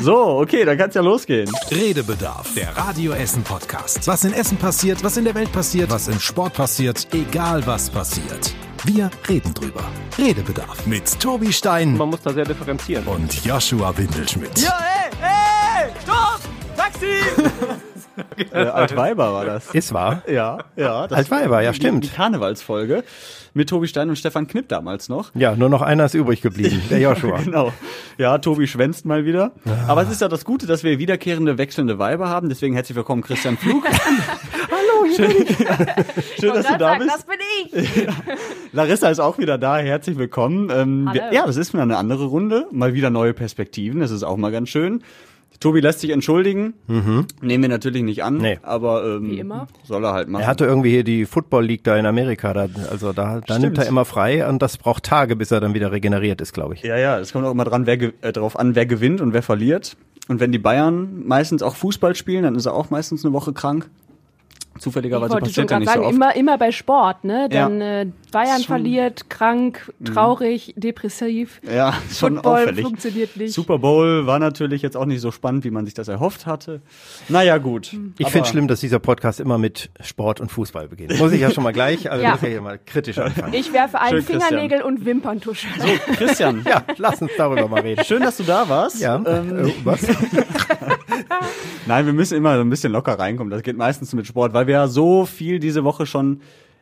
So, okay, dann kann's ja losgehen. Redebedarf, der Radio Essen Podcast. Was in Essen passiert, was in der Welt passiert, was im Sport passiert, egal was passiert. Wir reden drüber. Redebedarf mit Tobi Stein Man muss da sehr differenzieren. und Joshua Windelschmidt. Ja, ey, ey, stopp! Taxi! äh, Altweiber war das. Ist wahr? Ja, ja. Das Altweiber, ja, stimmt. Die Karnevalsfolge mit Tobi Stein und Stefan Knipp damals noch. Ja, nur noch einer ist übrig geblieben, der Joshua. Genau. Ja, Tobi schwänzt mal wieder. Aber es ist ja das Gute, dass wir wiederkehrende, wechselnde Weiber haben. Deswegen herzlich willkommen, Christian Flug. Hallo, schön, schön dass du da sagen, bist. das bin ich. Larissa ist auch wieder da. Herzlich willkommen. Ähm, Hallo. wir, ja, das ist wieder eine andere Runde. Mal wieder neue Perspektiven. Das ist auch mal ganz schön. Tobi lässt sich entschuldigen. Nehmen wir natürlich nicht an. Nee. Aber ähm, Wie immer. soll er halt machen. Er hatte irgendwie hier die Football League da in Amerika, da, also da, da nimmt er immer frei und das braucht Tage, bis er dann wieder regeneriert ist, glaube ich. Ja, ja, es kommt auch immer dran, wer, ge- äh, drauf an, wer gewinnt und wer verliert. Und wenn die Bayern meistens auch Fußball spielen, dann ist er auch meistens eine Woche krank. Ich Zufälligerweise schon passiert ja nicht so sagen, oft. immer, immer bei Sport, ne? Dann Ja. äh, Bayern Schon- Mhm. verliert, krank, traurig, depressiv. ja, schon Football auffällig. funktioniert nicht. Super Bowl war natürlich jetzt auch nicht so spannend, wie man sich das erhofft hatte. Naja, gut. Ich Aber- finde schlimm, dass dieser Podcast immer mit Sport und Fußball beginnt. Muss ich ja schon mal gleich, also Ja. muss ich ja mal kritisch anfangen. Ich werfe ein Schön, Christian. Fingernägel und Wimperntusche. Christian, Ja, lass uns darüber mal reden. schön, dass du da warst. Ja, Ähm, äh, was? Nein, wir müssen immer so ein bisschen locker reinkommen. Das geht meistens mit Sport, weil wir ja so viel diese Woche schon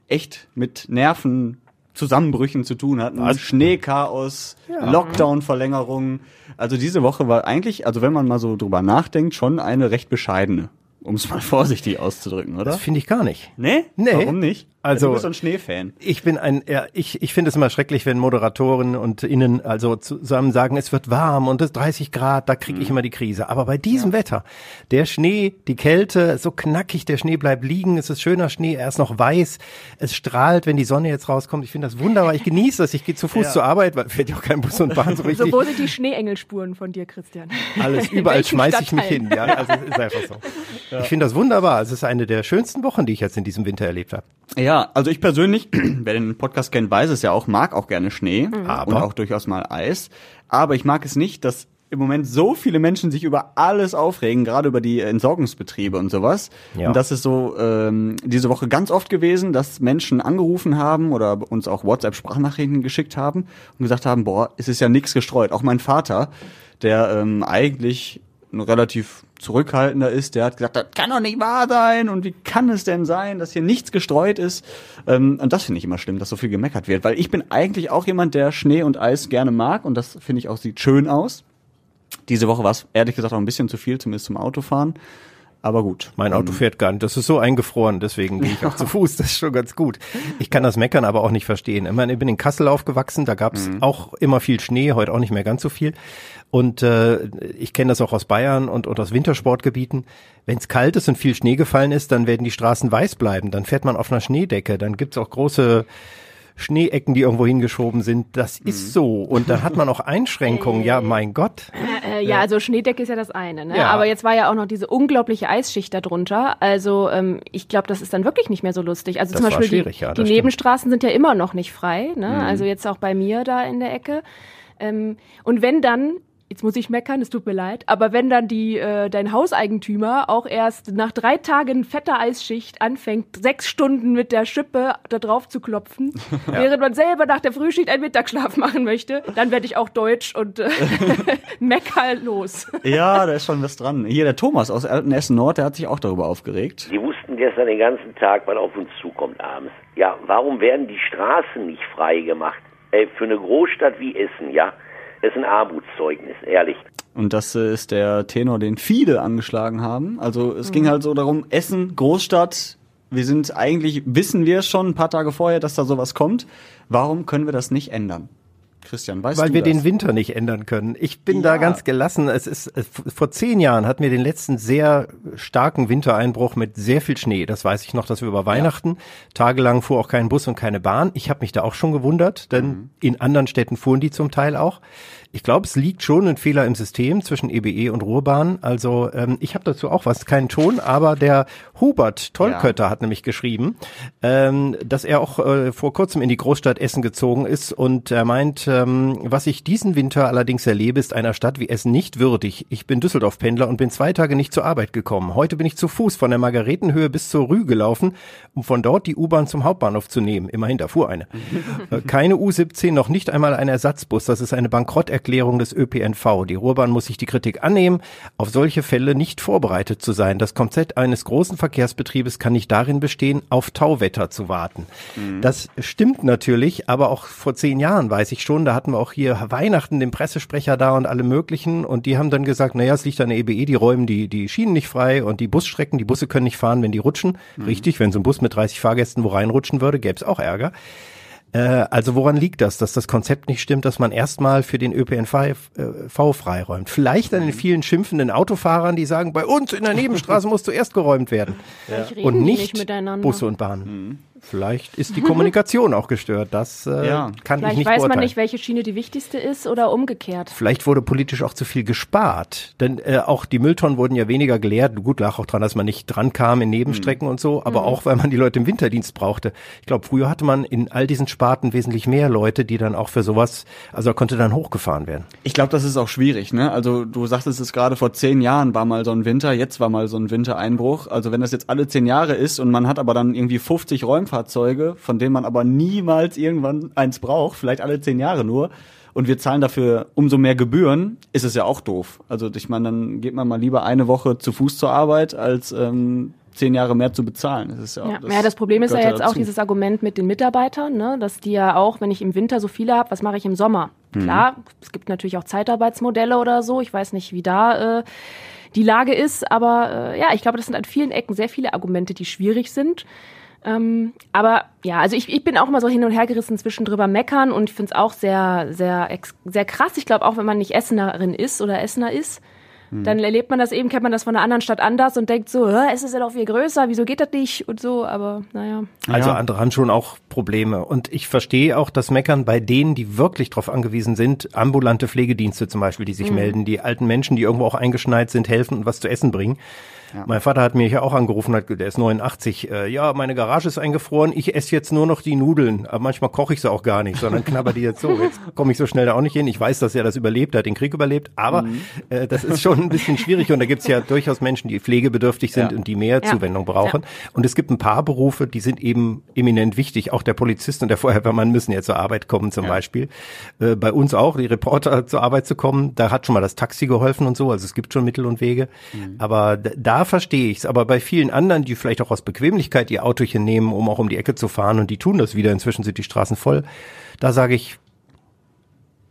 echt mit Nervenzusammenbrüchen zu tun hatten. Was? Schneechaos, Ja. Lockdown-Verlängerung. Also diese Woche war eigentlich, also wenn man mal so drüber nachdenkt, schon eine recht bescheidene. Um es mal vorsichtig auszudrücken, oder? Das finde ich gar nicht. Nee? Nee. Warum nicht? Also- du bist so ein Schneefan. Ich bin ein, ja, ich, ich finde es immer schrecklich, wenn Moderatoren und Innen also zusammen sagen, es wird warm und es ist 30 Grad, da kriege ich immer die Krise. Aber bei diesem Wetter, der Schnee, die Kälte, so knackig, der Schnee bleibt liegen, es ist schöner Schnee, er ist noch weiß, es strahlt, wenn die Sonne jetzt rauskommt. Ich finde das wunderbar, ich genieße das, ich gehe zu Fuß zur Arbeit, weil fährt ja auch kein Bus und Bahn so richtig. So, wo sind die Schneeengelspuren von dir, Christian? Alles überall schmeiße ich mich hin, ja. Also es ist einfach so. Ich finde das wunderbar. Es ist eine der schönsten Wochen, die ich jetzt in diesem Winter erlebt habe. Ja, also ich persönlich, wer den Podcast kennt, weiß es ja auch, mag auch gerne Schnee Aber? und auch durchaus mal Eis. Aber ich mag es nicht, dass im Moment so viele Menschen sich über alles aufregen, gerade über die Entsorgungsbetriebe und sowas. Ja. Und das ist so ähm, diese Woche ganz oft gewesen, dass Menschen angerufen haben oder uns auch WhatsApp-Sprachnachrichten geschickt haben und gesagt haben, boah, es ist ja nichts gestreut. Auch mein Vater, der ähm, eigentlich ein relativ zurückhaltender ist, der hat gesagt, das kann doch nicht wahr sein und wie kann es denn sein, dass hier nichts gestreut ist? Ähm, und das finde ich immer schlimm, dass so viel gemeckert wird, weil ich bin eigentlich auch jemand, der Schnee und Eis gerne mag und das finde ich auch sieht schön aus. Diese Woche war es ehrlich gesagt auch ein bisschen zu viel, zumindest zum Autofahren. Aber gut. Mein Auto fährt gar nicht. Das ist so eingefroren, deswegen gehe ich auch zu Fuß. Das ist schon ganz gut. Ich kann das Meckern aber auch nicht verstehen. Ich meine, ich bin in Kassel aufgewachsen, da gab es auch immer viel Schnee, heute auch nicht mehr ganz so viel. Und äh, ich kenne das auch aus Bayern und, und aus Wintersportgebieten. Wenn es kalt ist und viel Schnee gefallen ist, dann werden die Straßen weiß bleiben. Dann fährt man auf einer Schneedecke. Dann gibt's auch große Schneeecken, die irgendwo hingeschoben sind. Das ist so. Und dann hat man auch Einschränkungen. Ja, mein Gott. Äh, ja, also Schneedecke ist ja das eine, ne? Ja. Aber jetzt war ja auch noch diese unglaubliche Eisschicht darunter. Also ähm, ich glaube, das ist dann wirklich nicht mehr so lustig. Also Das zum Beispiel die, ja, die Nebenstraßen sind ja immer noch nicht frei, ne? Also jetzt auch bei mir da in der Ecke. Ähm, und wenn dann Jetzt muss ich meckern, es tut mir leid, aber wenn dann die äh, dein Hauseigentümer auch erst nach drei Tagen fetter Eisschicht anfängt, sechs Stunden mit der Schippe da drauf zu klopfen, während man selber nach der Frühschicht einen Mittagsschlaf machen möchte, dann werde ich auch deutsch und äh, mecker los. Ja, da ist schon was dran. Hier der Thomas aus Altenessen Nord, der hat sich auch darüber aufgeregt. Die wussten gestern den ganzen Tag, was auf uns zukommt abends. Ja, warum werden die Straßen nicht frei gemacht? Ey, für eine Großstadt wie Essen, ja? Das ist ein Armutszeugnis, ehrlich. Und das äh, ist der Tenor, den viele angeschlagen haben. Also es ging halt so darum, Essen, Großstadt, wir sind eigentlich, wissen wir schon ein paar Tage vorher, dass da sowas kommt. Warum können wir das nicht ändern? Christian, weißt Weil du wir das? den Winter nicht ändern können. Ich bin da Ja. ganz gelassen. Es ist es, vor zehn Jahren hatten wir den letzten sehr starken Wintereinbruch mit sehr viel Schnee. Das weiß ich noch, dass wir über Weihnachten tagelang fuhr auch kein Bus und keine Bahn. Ich habe mich da auch schon gewundert, denn Mhm. in anderen Städten fuhren die zum Teil auch. Ich glaube, es liegt schon ein Fehler im System zwischen EBE und Ruhrbahn. Also ähm, ich habe dazu auch was, keinen Ton, aber der Hubert Tollkötter hat nämlich geschrieben, ähm, dass er auch äh, vor kurzem in die Großstadt Essen gezogen ist und er meint, äh, ähm, was ich diesen Winter allerdings erlebe, ist einer Stadt wie Essen nicht würdig. Ich bin Düsseldorf-Pendler und bin zwei Tage nicht zur Arbeit gekommen. Heute bin ich zu Fuß von der Margaretenhöhe bis zur Rue gelaufen, um von dort die U-Bahn zum Hauptbahnhof zu nehmen. Immerhin, da fuhr eine. Äh, keine U17, noch nicht einmal ein Ersatzbus. Das ist eine Bankrotterklärung des ÖPNV. Die Ruhrbahn muss sich die Kritik annehmen, auf solche Fälle nicht vorbereitet zu sein. Das Konzept eines großen Verkehrsbetriebes kann nicht darin bestehen, auf Tauwetter zu warten. Mhm. Das stimmt natürlich, aber auch vor zehn Jahren weiß ich schon, da hatten wir auch hier Weihnachten den Pressesprecher da und alle möglichen und die haben dann gesagt, naja, es liegt an der EBE, die räumen die, die Schienen nicht frei und die Busstrecken, die Busse können nicht fahren, wenn die rutschen. Mhm. Richtig, wenn so ein Bus mit 30 Fahrgästen wo reinrutschen würde, gäbe es auch Ärger. Äh, also woran liegt das, dass das Konzept nicht stimmt, dass man erstmal für den ÖPNV äh, freiräumt? Vielleicht an den mhm. vielen schimpfenden Autofahrern, die sagen, bei uns in der Nebenstraße muss zuerst geräumt werden. Ja. Und nicht, nicht Busse und Bahnen. Mhm. Vielleicht ist die Kommunikation auch gestört. Das äh, ja. kann Vielleicht ich nicht weiß beurteilen. man nicht, welche Schiene die wichtigste ist oder umgekehrt. Vielleicht wurde politisch auch zu viel gespart. Denn äh, auch die Mülltonnen wurden ja weniger geleert. Gut, lag auch dran, dass man nicht dran kam in Nebenstrecken mhm. und so, aber mhm. auch, weil man die Leute im Winterdienst brauchte. Ich glaube, früher hatte man in all diesen Sparten wesentlich mehr Leute, die dann auch für sowas, also konnte dann hochgefahren werden. Ich glaube, das ist auch schwierig. Ne? Also du sagtest es gerade, vor zehn Jahren war mal so ein Winter, jetzt war mal so ein Wintereinbruch. Also wenn das jetzt alle zehn Jahre ist und man hat aber dann irgendwie 50 Räumfahrzeuge, von von denen man aber niemals irgendwann eins braucht, vielleicht alle zehn Jahre nur, und wir zahlen dafür umso mehr Gebühren, ist es ja auch doof. Also ich meine, dann geht man mal lieber eine Woche zu Fuß zur Arbeit, als ähm, zehn Jahre mehr zu bezahlen. Das ist ja, ja, das, ja, das Problem ist ja jetzt dazu. auch dieses Argument mit den Mitarbeitern, ne, dass die ja auch, wenn ich im Winter so viele habe, was mache ich im Sommer? Mhm. Klar, es gibt natürlich auch Zeitarbeitsmodelle oder so. Ich weiß nicht, wie da äh, die Lage ist, aber äh, ja, ich glaube, das sind an vielen Ecken sehr viele Argumente, die schwierig sind. Ähm, aber ja, also ich, ich bin auch immer so hin und her gerissen zwischen drüber meckern und ich finde es auch sehr, sehr, sehr krass. Ich glaube auch, wenn man nicht Essenerin ist oder Essener ist, hm. dann erlebt man das eben, kennt man das von einer anderen Stadt anders und denkt so, es ist ja doch viel größer, wieso geht das nicht und so, aber naja. Also andere haben schon auch Probleme und ich verstehe auch das Meckern bei denen, die wirklich darauf angewiesen sind, ambulante Pflegedienste zum Beispiel, die sich mhm. melden, die alten Menschen, die irgendwo auch eingeschneit sind, helfen und was zu essen bringen. Ja. Mein Vater hat mich ja auch angerufen, hat, der ist 89, äh, ja, meine Garage ist eingefroren, ich esse jetzt nur noch die Nudeln, aber manchmal koche ich sie auch gar nicht, sondern knabber die jetzt so. Jetzt komme ich so schnell da auch nicht hin. Ich weiß, dass er das überlebt, er hat den Krieg überlebt, aber mhm. äh, das ist schon ein bisschen schwierig und da gibt's ja durchaus Menschen, die pflegebedürftig sind ja. und die mehr ja. Zuwendung brauchen. Und es gibt ein paar Berufe, die sind eben eminent wichtig. Auch der Polizist und der Feuerwehrmann müssen ja zur Arbeit kommen zum Beispiel. Äh, bei uns auch, die Reporter zur Arbeit zu kommen, da hat schon mal das Taxi geholfen und so, also es gibt schon Mittel und Wege. Mhm. Aber da verstehe ich es. Aber bei vielen anderen, die vielleicht auch aus Bequemlichkeit ihr Autochen nehmen, um auch um die Ecke zu fahren und die tun das wieder, inzwischen sind die Straßen voll, da sage ich,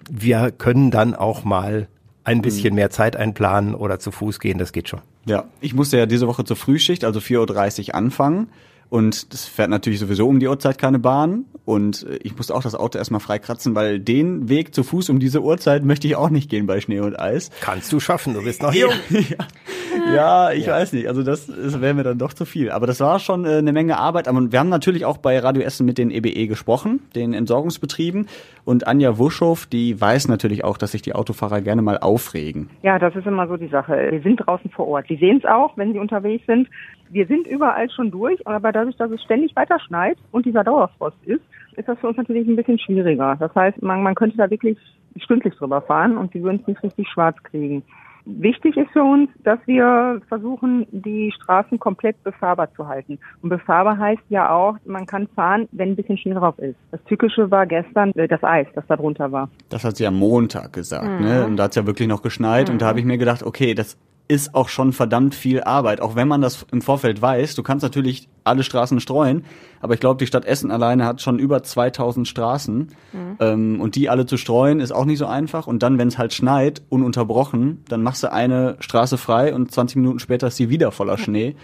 wir können dann auch mal ein bisschen mhm. mehr Zeit einplanen oder zu Fuß gehen, das geht schon. Ja, ich musste ja diese Woche zur Frühschicht, also 4.30 Uhr anfangen. Und das fährt natürlich sowieso um die Uhrzeit keine Bahn. Und äh, ich musste auch das Auto erstmal freikratzen, weil den Weg zu Fuß um diese Uhrzeit möchte ich auch nicht gehen bei Schnee und Eis. Kannst du schaffen, du bist noch jung. ja. ja, ich ja. weiß nicht. Also das, das wäre mir dann doch zu viel. Aber das war schon äh, eine Menge Arbeit. Aber wir haben natürlich auch bei Radio Essen mit den EBE e gesprochen, den Entsorgungsbetrieben. Und Anja Wuschow, die weiß natürlich auch, dass sich die Autofahrer gerne mal aufregen. Ja, das ist immer so die Sache. Wir sind draußen vor Ort. Die sehen es auch, wenn sie unterwegs sind. Wir sind überall schon durch, aber dadurch, dass es ständig weiter schneit und dieser Dauerfrost ist, ist das für uns natürlich ein bisschen schwieriger. Das heißt, man, man könnte da wirklich stündlich drüber fahren und die würden es nicht richtig schwarz kriegen. Wichtig ist für uns, dass wir versuchen, die Straßen komplett befahrbar zu halten. Und befahrbar heißt ja auch, man kann fahren, wenn ein bisschen Schnee drauf ist. Das Tückische war gestern äh, das Eis, das da drunter war. Das hat sie am Montag gesagt, ne? mhm. ne? Und da hat es ja wirklich noch geschneit. Mhm. Und da habe ich mir gedacht, okay, das ist auch schon verdammt viel Arbeit, auch wenn man das im Vorfeld weiß. Du kannst natürlich alle Straßen streuen, aber ich glaube, die Stadt Essen alleine hat schon über 2000 Straßen mhm. ähm, und die alle zu streuen ist auch nicht so einfach. Und dann, wenn es halt schneit, ununterbrochen, dann machst du eine Straße frei und 20 Minuten später ist sie wieder voller Schnee.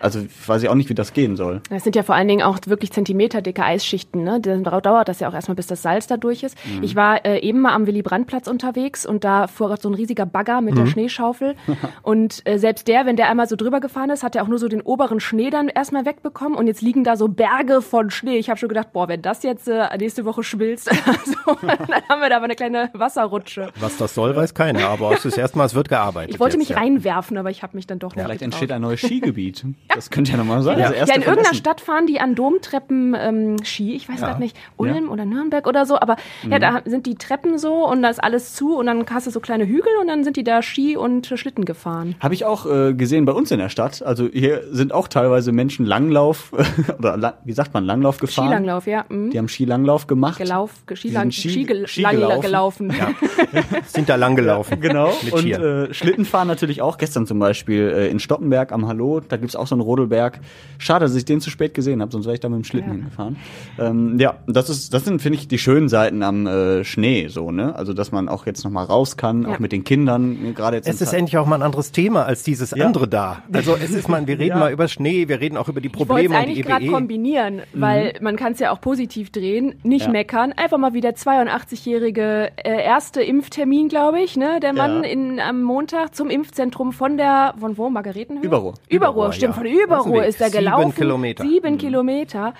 Also weiß ich auch nicht, wie das gehen soll. Das sind ja vor allen Dingen auch wirklich zentimeterdicke Eisschichten. Ne? Dann dauert das ja auch erstmal, bis das Salz da durch ist. Mhm. Ich war äh, eben mal am Willy-Brandt-Platz unterwegs und da fuhr so ein riesiger Bagger mit mhm. der Schneeschaufel. und äh, selbst der, wenn der einmal so drüber gefahren ist, hat er auch nur so den oberen Schnee dann erstmal weg bekommen und jetzt liegen da so Berge von Schnee. Ich habe schon gedacht, boah, wenn das jetzt äh, nächste Woche schmilzt, also, dann haben wir da aber eine kleine Wasserrutsche. Was das soll, weiß keiner, aber es ist erstmal, es wird gearbeitet. Ich wollte jetzt, mich ja. reinwerfen, aber ich habe mich dann doch nicht Vielleicht getraut. entsteht ein neues Skigebiet. Das könnte ja nochmal sein. Ja, Das ja, in irgendeiner Essen. Stadt fahren die an Domtreppen ähm, Ski. Ich weiß gerade nicht, Ulm oder Nürnberg oder so. Aber Mhm. ja, da sind die Treppen so und da ist alles zu und dann hast du so kleine Hügel und dann sind die da Ski und Schlitten gefahren. Habe ich auch äh, gesehen bei uns in der Stadt. Also hier sind auch teilweise Menschen Langlauf oder la wie sagt man Langlauf gefahren. Skilanglauf, ja. Mhm. Die haben Skilanglauf gemacht. Gelauf, Skilang, sind Ski- Ski, Ski, Ski lang, gelaufen. gelaufen. Sind da lang gelaufen. Genau. Mit Und äh, Schlittenfahren natürlich auch. Gestern zum Beispiel äh, in Stoppenberg am Hallo. Da gibt's auch so einen Rodelberg. Schade, dass ich den zu spät gesehen habe, sonst wäre ich da mit dem Schlitten Ja. hingefahren. Ähm, ja, das ist, das sind, finde ich, die schönen Seiten am äh, Schnee, so, ne? Also, dass man auch jetzt nochmal raus kann, Ja. auch mit den Kindern, ne, gerade jetzt. Es ist Zeit- endlich auch mal ein anderes Thema als dieses Ja. andere da. Also es ist mal, wir reden Ja. mal über Schnee, wir reden auch über die Ich Probleme und die eigentlich gerade EWE. kombinieren, weil man kann es ja auch positiv drehen, nicht Ja. meckern. Einfach mal wieder 82-jährige äh, erste Impftermin, glaube ich, ne? Der Mann Ja. in, am Montag zum Impfzentrum von der, von wo, Margaretenhöhe? Überruhr. Überruhr, Überruhr, stimmt, ja. von Überruhr ist er Weg. Sieben gelaufen. Kilometer. Sieben Kilometer.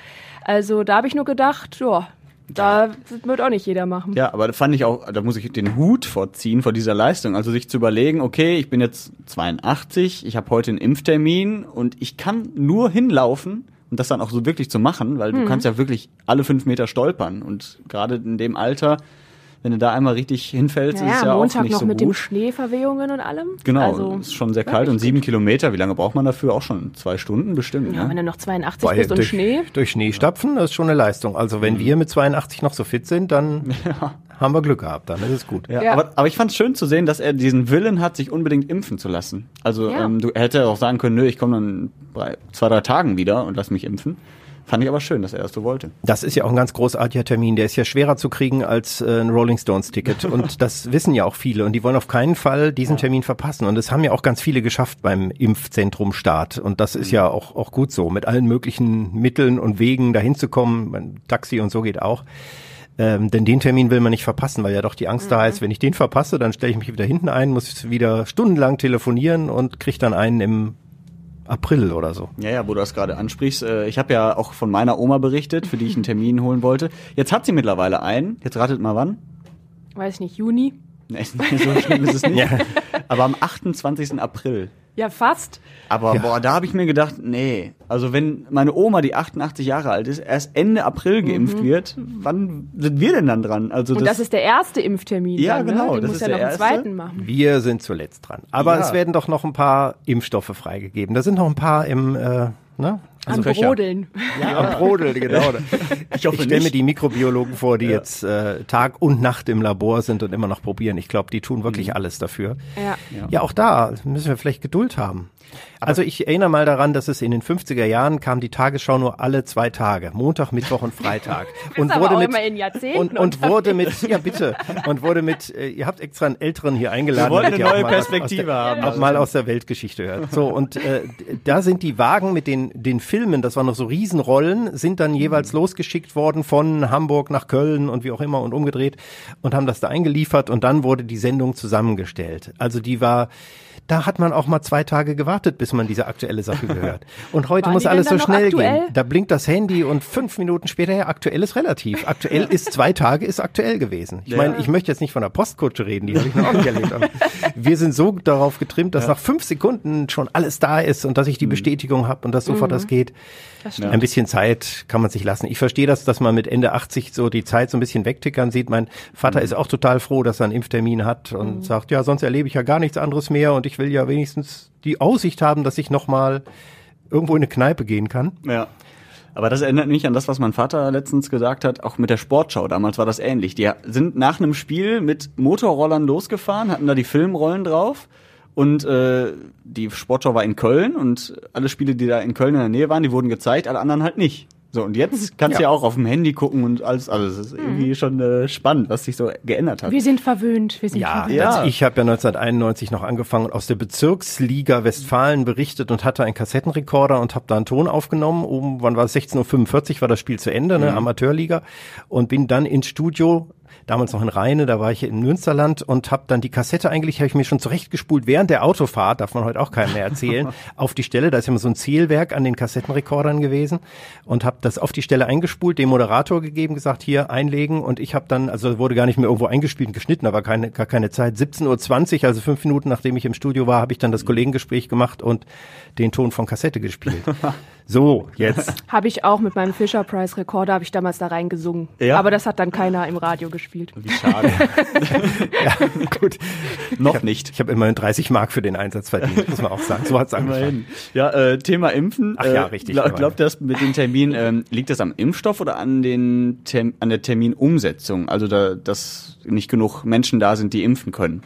Also da habe ich nur gedacht, ja, da wird auch nicht jeder machen. Ja, aber da fand ich auch, da muss ich den Hut vorziehen vor dieser Leistung. Also sich zu überlegen, okay, ich bin jetzt 82, ich habe heute einen Impftermin und ich kann nur hinlaufen und das dann auch so wirklich zu machen, weil du kannst ja wirklich alle fünf Meter stolpern und gerade in dem Alter, wenn du da einmal richtig hinfällst, ist Naja, es ja am auch Montag nicht noch so mit gut. dem Schneeverwehungen und allem. Genau, Also, ist schon sehr ja, kalt und sieben Kilometer, wie lange braucht man dafür? Auch schon zwei Stunden bestimmt. Ja, ne? wenn du noch 82 Weil bist und durch, Schnee. durch Schnee stapfen, das ist schon eine Leistung. Also wenn wir mit 82 noch so fit sind, dann haben wir Glück gehabt, dann ist es gut. Ja, Ja. Aber, aber ich fand es schön zu sehen, dass er diesen Willen hat, sich unbedingt impfen zu lassen. Also Ja. ähm, du er hätte auch sagen können, nö, ich komme dann bei zwei, drei Tagen wieder und lass mich impfen. Fand ich aber schön, dass er das so wollte. Das ist ja auch ein ganz großartiger Termin. Der ist ja schwerer zu kriegen als äh, ein Rolling Stones Ticket. Und das wissen ja auch viele. Und die wollen auf keinen Fall diesen Termin verpassen. Und das haben ja auch ganz viele geschafft beim Impfzentrum Start. Und das ist ja auch, auch gut so. Mit allen möglichen Mitteln und Wegen dahin zu kommen. Mein Taxi und so geht auch. Ähm, denn den Termin will man nicht verpassen, weil ja doch die Angst da ist, wenn ich den verpasse, dann stelle ich mich wieder hinten ein, muss wieder stundenlang telefonieren und kriege dann einen im April oder so. Ja, ja, wo du das gerade ansprichst. Äh, ich habe ja auch von meiner Oma berichtet, für die ich einen Termin holen wollte. Jetzt hat sie mittlerweile einen. Jetzt ratet mal wann. Weiß nicht, Juni. Nee, so schlimm ist es nicht. Aber am 28. April. Ja, fast. Aber boah, da habe ich mir gedacht, nee, also wenn meine Oma, die 88 Jahre alt ist, erst Ende April geimpft wird, wann sind wir denn dann dran? Also Und das ist der erste Impftermin. Ja, dann, genau, Ne? Die das muss ist ja der noch einen erste. zweiten machen. Wir sind zuletzt dran. Aber Ja. es werden doch noch ein paar Impfstoffe freigegeben. Da sind noch ein paar im, äh, ne? Am Köcher. Brodeln. Ja, am Brodel, genau. Ich, ich stelle mir die Mikrobiologen vor, die jetzt äh, Tag und Nacht im Labor sind und immer noch probieren. Ich glaube, die tun wirklich alles dafür. Ja. Ja, auch da müssen wir vielleicht Geduld haben. Also ich erinnere mal daran, dass es in den 50er Jahren kam die Tagesschau nur alle zwei Tage, Montag, Mittwoch und Freitag. und wurde mit immer in Jahrzehnten und, und wurde mit ja bitte und wurde mit äh, ihr habt extra einen älteren hier eingeladen, Wir eine neue auch mal was Perspektive aus der, haben. auch mal aus der Weltgeschichte hört. So und äh, da sind die Wagen mit den den Filmen, das waren noch so Riesenrollen, sind dann jeweils losgeschickt worden von Hamburg nach Köln und wie auch immer und umgedreht und haben das da eingeliefert und dann wurde die Sendung zusammengestellt. Also die war da hat man auch mal zwei Tage gewartet, bis man diese aktuelle Sache gehört. Und heute Waren muss alles so schnell aktuell? gehen. Da blinkt das Handy und fünf Minuten später, ja, aktuell ist relativ. Aktuell ist zwei Tage, ist aktuell gewesen. Ich Ja. meine, ich möchte jetzt nicht von der Postkutsche reden, die habe ich noch auch nicht erlebt. Aber wir sind so darauf getrimmt, dass nach fünf Sekunden schon alles da ist und dass ich die Mhm. Bestätigung habe und dass sofort das geht. Das. Ein bisschen Zeit kann man sich lassen. Ich verstehe das, dass man mit Ende 80 so die Zeit so ein bisschen wegtickern sieht. Mein Mhm. Vater ist auch total froh, dass er einen Impftermin hat und sagt, ja, sonst erlebe ich ja gar nichts anderes mehr und ich will ja wenigstens die Aussicht haben, dass ich nochmal irgendwo in eine Kneipe gehen kann. Ja. Aber das erinnert mich an das, was mein Vater letztens gesagt hat, auch mit der Sportschau. Damals war das ähnlich. Die sind nach einem Spiel mit Motorrollern losgefahren, hatten da die Filmrollen drauf. Und äh, die Sportschau war in Köln und alle Spiele, die da in Köln in der Nähe waren, die wurden gezeigt, alle anderen halt nicht. So, und jetzt kannst du ja. auch auf dem Handy gucken und alles. Also es ist irgendwie schon äh, spannend, was sich so geändert hat. Wir sind verwöhnt. Wir sind Ja, verwöhnt. Ja. das- ich habe ja 1991 noch angefangen und aus der Bezirksliga Westfalen berichtet und hatte einen Kassettenrekorder und habe da einen Ton aufgenommen. Um, wann war es? 16.45 Uhr war das Spiel zu Ende, ne, Amateurliga. Und bin dann ins Studio damals noch in Rheine, da war ich in Münsterland und habe dann die Kassette eigentlich, habe ich mir schon zurechtgespult während der Autofahrt, darf man heute auch keinem mehr erzählen, auf die Stelle, da ist immer so ein Zählwerk an den Kassettenrekordern gewesen und habe das auf die Stelle eingespult, dem Moderator gegeben, gesagt, hier einlegen und ich habe dann, also wurde gar nicht mehr irgendwo eingespielt und geschnitten, aber keine, gar keine Zeit. 17.20 Uhr, also fünf Minuten nachdem ich im Studio war, habe ich dann das Kollegengespräch gemacht und den Ton von Kassette gespielt. So, jetzt. Habe ich auch mit meinem Fisher Price Recorder, habe ich damals da reingesungen. Ja? Aber das hat dann keiner im Radio gespielt. Wie schade. ja, gut. Noch Ich hab, nicht. Ich habe immerhin 30 Mark für den Einsatz verdient, muss man auch sagen. So hat's angefangen. Immerhin. Ja, äh, Thema Impfen. Ach ja, Äh, richtig, Glaub, glaubt das mit dem Termin, ähm, liegt das am Impfstoff oder an, den an der Terminumsetzung? Also, da, dass nicht genug Menschen da sind, die impfen können.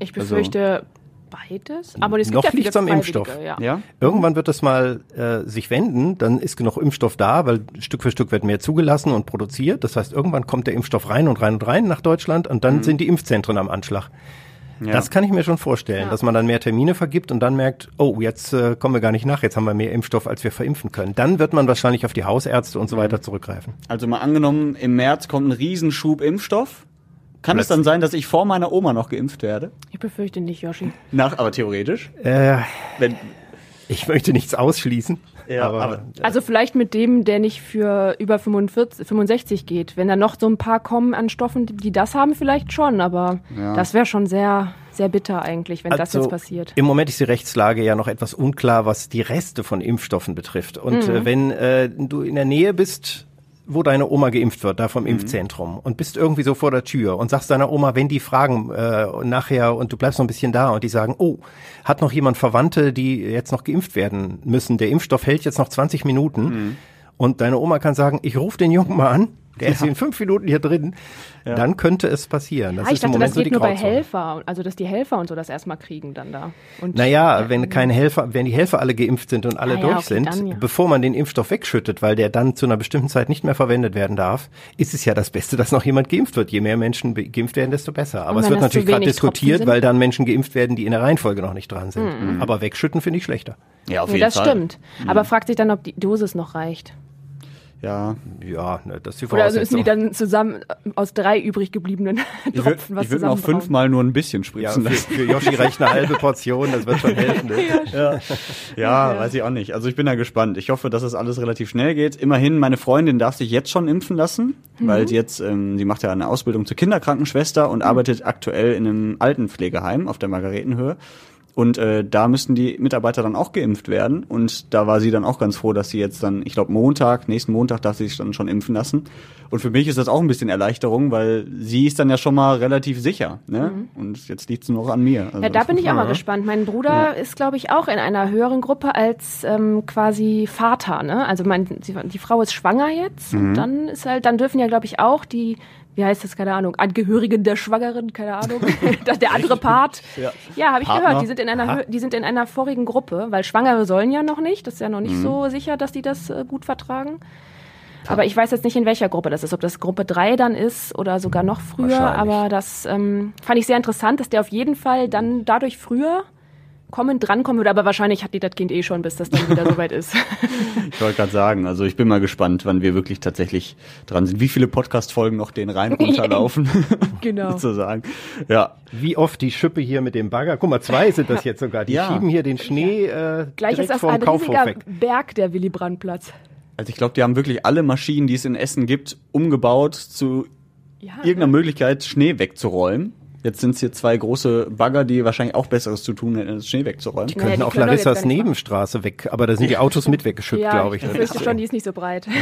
Ich befürchte beides. Aber es Noch gibt ja viele liegt's am Impfstoff. Ja. Ja? Irgendwann wird das mal äh, sich wenden, dann ist genug Impfstoff da, weil Stück für Stück wird mehr zugelassen und produziert. Das heißt, irgendwann kommt der Impfstoff rein und rein und rein nach Deutschland und dann sind die Impfzentren am Anschlag. Ja. Das kann ich mir schon vorstellen, Ja. dass man dann mehr Termine vergibt und dann merkt, oh, jetzt äh, kommen wir gar nicht nach, jetzt haben wir mehr Impfstoff, als wir verimpfen können. Dann wird man wahrscheinlich auf die Hausärzte und so weiter zurückgreifen. Also mal angenommen, im März kommt ein Riesenschub Impfstoff. Kann es dann sein, dass ich vor meiner Oma noch geimpft werde? Ich befürchte nicht, Yoshi. Nach, aber theoretisch. Äh, Wenn, ich möchte nichts ausschließen, Ja, aber, aber- Also vielleicht mit dem, der nicht für über 45, 65 geht. Wenn da noch so ein paar kommen an Stoffen, die, das haben, vielleicht schon. Aber Ja. das wäre schon sehr, sehr bitter eigentlich, wenn das Also, jetzt passiert. Im Moment ist die Rechtslage ja noch etwas unklar, was die Reste von Impfstoffen betrifft. Und Mhm. äh, wenn äh, du in der Nähe bist, wo deine Oma geimpft wird, da vom Mhm. Impfzentrum, und bist irgendwie so vor der Tür und sagst deiner Oma, wenn die fragen äh, nachher und du bleibst noch ein bisschen da und die sagen, oh, hat noch jemand Verwandte, die jetzt noch geimpft werden müssen, der Impfstoff hält jetzt noch 20 Minuten Mhm. und deine Oma kann sagen, ich rufe den Jungen mal an, der ist in fünf Minuten hier drin, dann könnte es passieren. Das ah, ich ist im dachte, Moment das so die geht nur bei. Helfer. Also, dass die Helfer und so das erstmal kriegen dann da. Und Naja, wenn keine Helfer, wenn die Helfer alle geimpft sind und alle Ah ja, durch okay, sind, dann ja. bevor man den Impfstoff wegschüttet, weil der dann zu einer bestimmten Zeit nicht mehr verwendet werden darf, ist es ja das Beste, dass noch jemand geimpft wird. Je mehr Menschen geimpft werden, desto besser. Aber es wird das natürlich gerade diskutiert, Tropfen weil dann Menschen geimpft werden, die in der Reihenfolge noch nicht dran sind. Aber wegschütten finde ich schlechter. ja, auf jeden das Fall. stimmt. Aber fragt sich dann, ob die Dosis noch reicht. Ja. Ja, ne, das ist die Oder also müssen Voraussetzung. die dann zusammen äh, aus drei übrig gebliebenen Ich würde Tropfen was ich würd mir auch fünfmal nur ein bisschen ja, spritzen für, lassen. für Yoshi reicht eine halbe Portion, das wird schon helfen. Ne? Ja. ja, weiß ich auch nicht. Also ich bin da gespannt. Ich hoffe, dass das alles relativ schnell geht. Immerhin, meine Freundin darf sich jetzt schon impfen lassen, weil sie jetzt, ähm, sie macht ja eine Ausbildung zur Kinderkrankenschwester und arbeitet aktuell in einem Altenpflegeheim auf der Margaretenhöhe. Und äh, da müssten die Mitarbeiter dann auch geimpft werden. Und da war sie dann auch ganz froh, dass sie jetzt dann, ich glaube Montag, nächsten Montag darf sie sich dann schon impfen lassen. Und für mich ist das auch ein bisschen Erleichterung, weil sie ist dann ja schon mal relativ sicher. Ne? Und jetzt liegt's nur noch an mir. Also Ja, da bin ich auch mal Ja. gespannt. Mein Bruder ist, glaube ich, auch in einer höheren Gruppe als ähm, quasi Vater. Ne? Also mein, die, die Frau ist schwanger jetzt Mhm. und dann ist halt, dann dürfen ja, glaube ich, auch die, wie heißt das, keine Ahnung, Angehörigen der Schwangeren, keine Ahnung, der andere Part. Ja. Ja, habe ich Partner. gehört. Die sind in einer, die sind in einer vorigen Gruppe, weil Schwangere sollen ja noch nicht. Das ist ja noch nicht Mhm. so sicher, dass die das äh, gut vertragen. Aber ich weiß jetzt nicht, in welcher Gruppe das ist, ob das Gruppe 3 dann ist oder sogar noch früher. Aber das ähm, fand ich sehr interessant, dass der auf jeden Fall dann dadurch früher kommen, drankommen würde. Aber wahrscheinlich hat die das Kind eh schon, bis das dann wieder soweit ist. Ich wollte gerade sagen, also ich bin mal gespannt, wann wir wirklich tatsächlich dran sind. Wie viele Podcast-Folgen noch den Rhein runterlaufen, genau. sozusagen. Ja, Wie oft die Schippe hier mit dem Bagger. Guck mal, zwei sind das jetzt sogar. Die Ja. schieben hier den Schnee äh, Gleich ist direkt das vorm ein riesiger weg. Berg, der Willy Brandt-Platz. also ich glaube, die haben wirklich alle Maschinen, die es in Essen gibt, umgebaut zu Ja, irgendeiner Möglichkeit, Schnee wegzuräumen. Jetzt sind es hier zwei große Bagger, die wahrscheinlich auch Besseres zu tun hätten, als Schnee wegzuräumen. Naja, Könnten die auch können Larissas Nebenstraße weg, aber da sind die Autos mit weggeschüttet, ja, glaube ich. ich fürchte schon, die ist nicht so breit.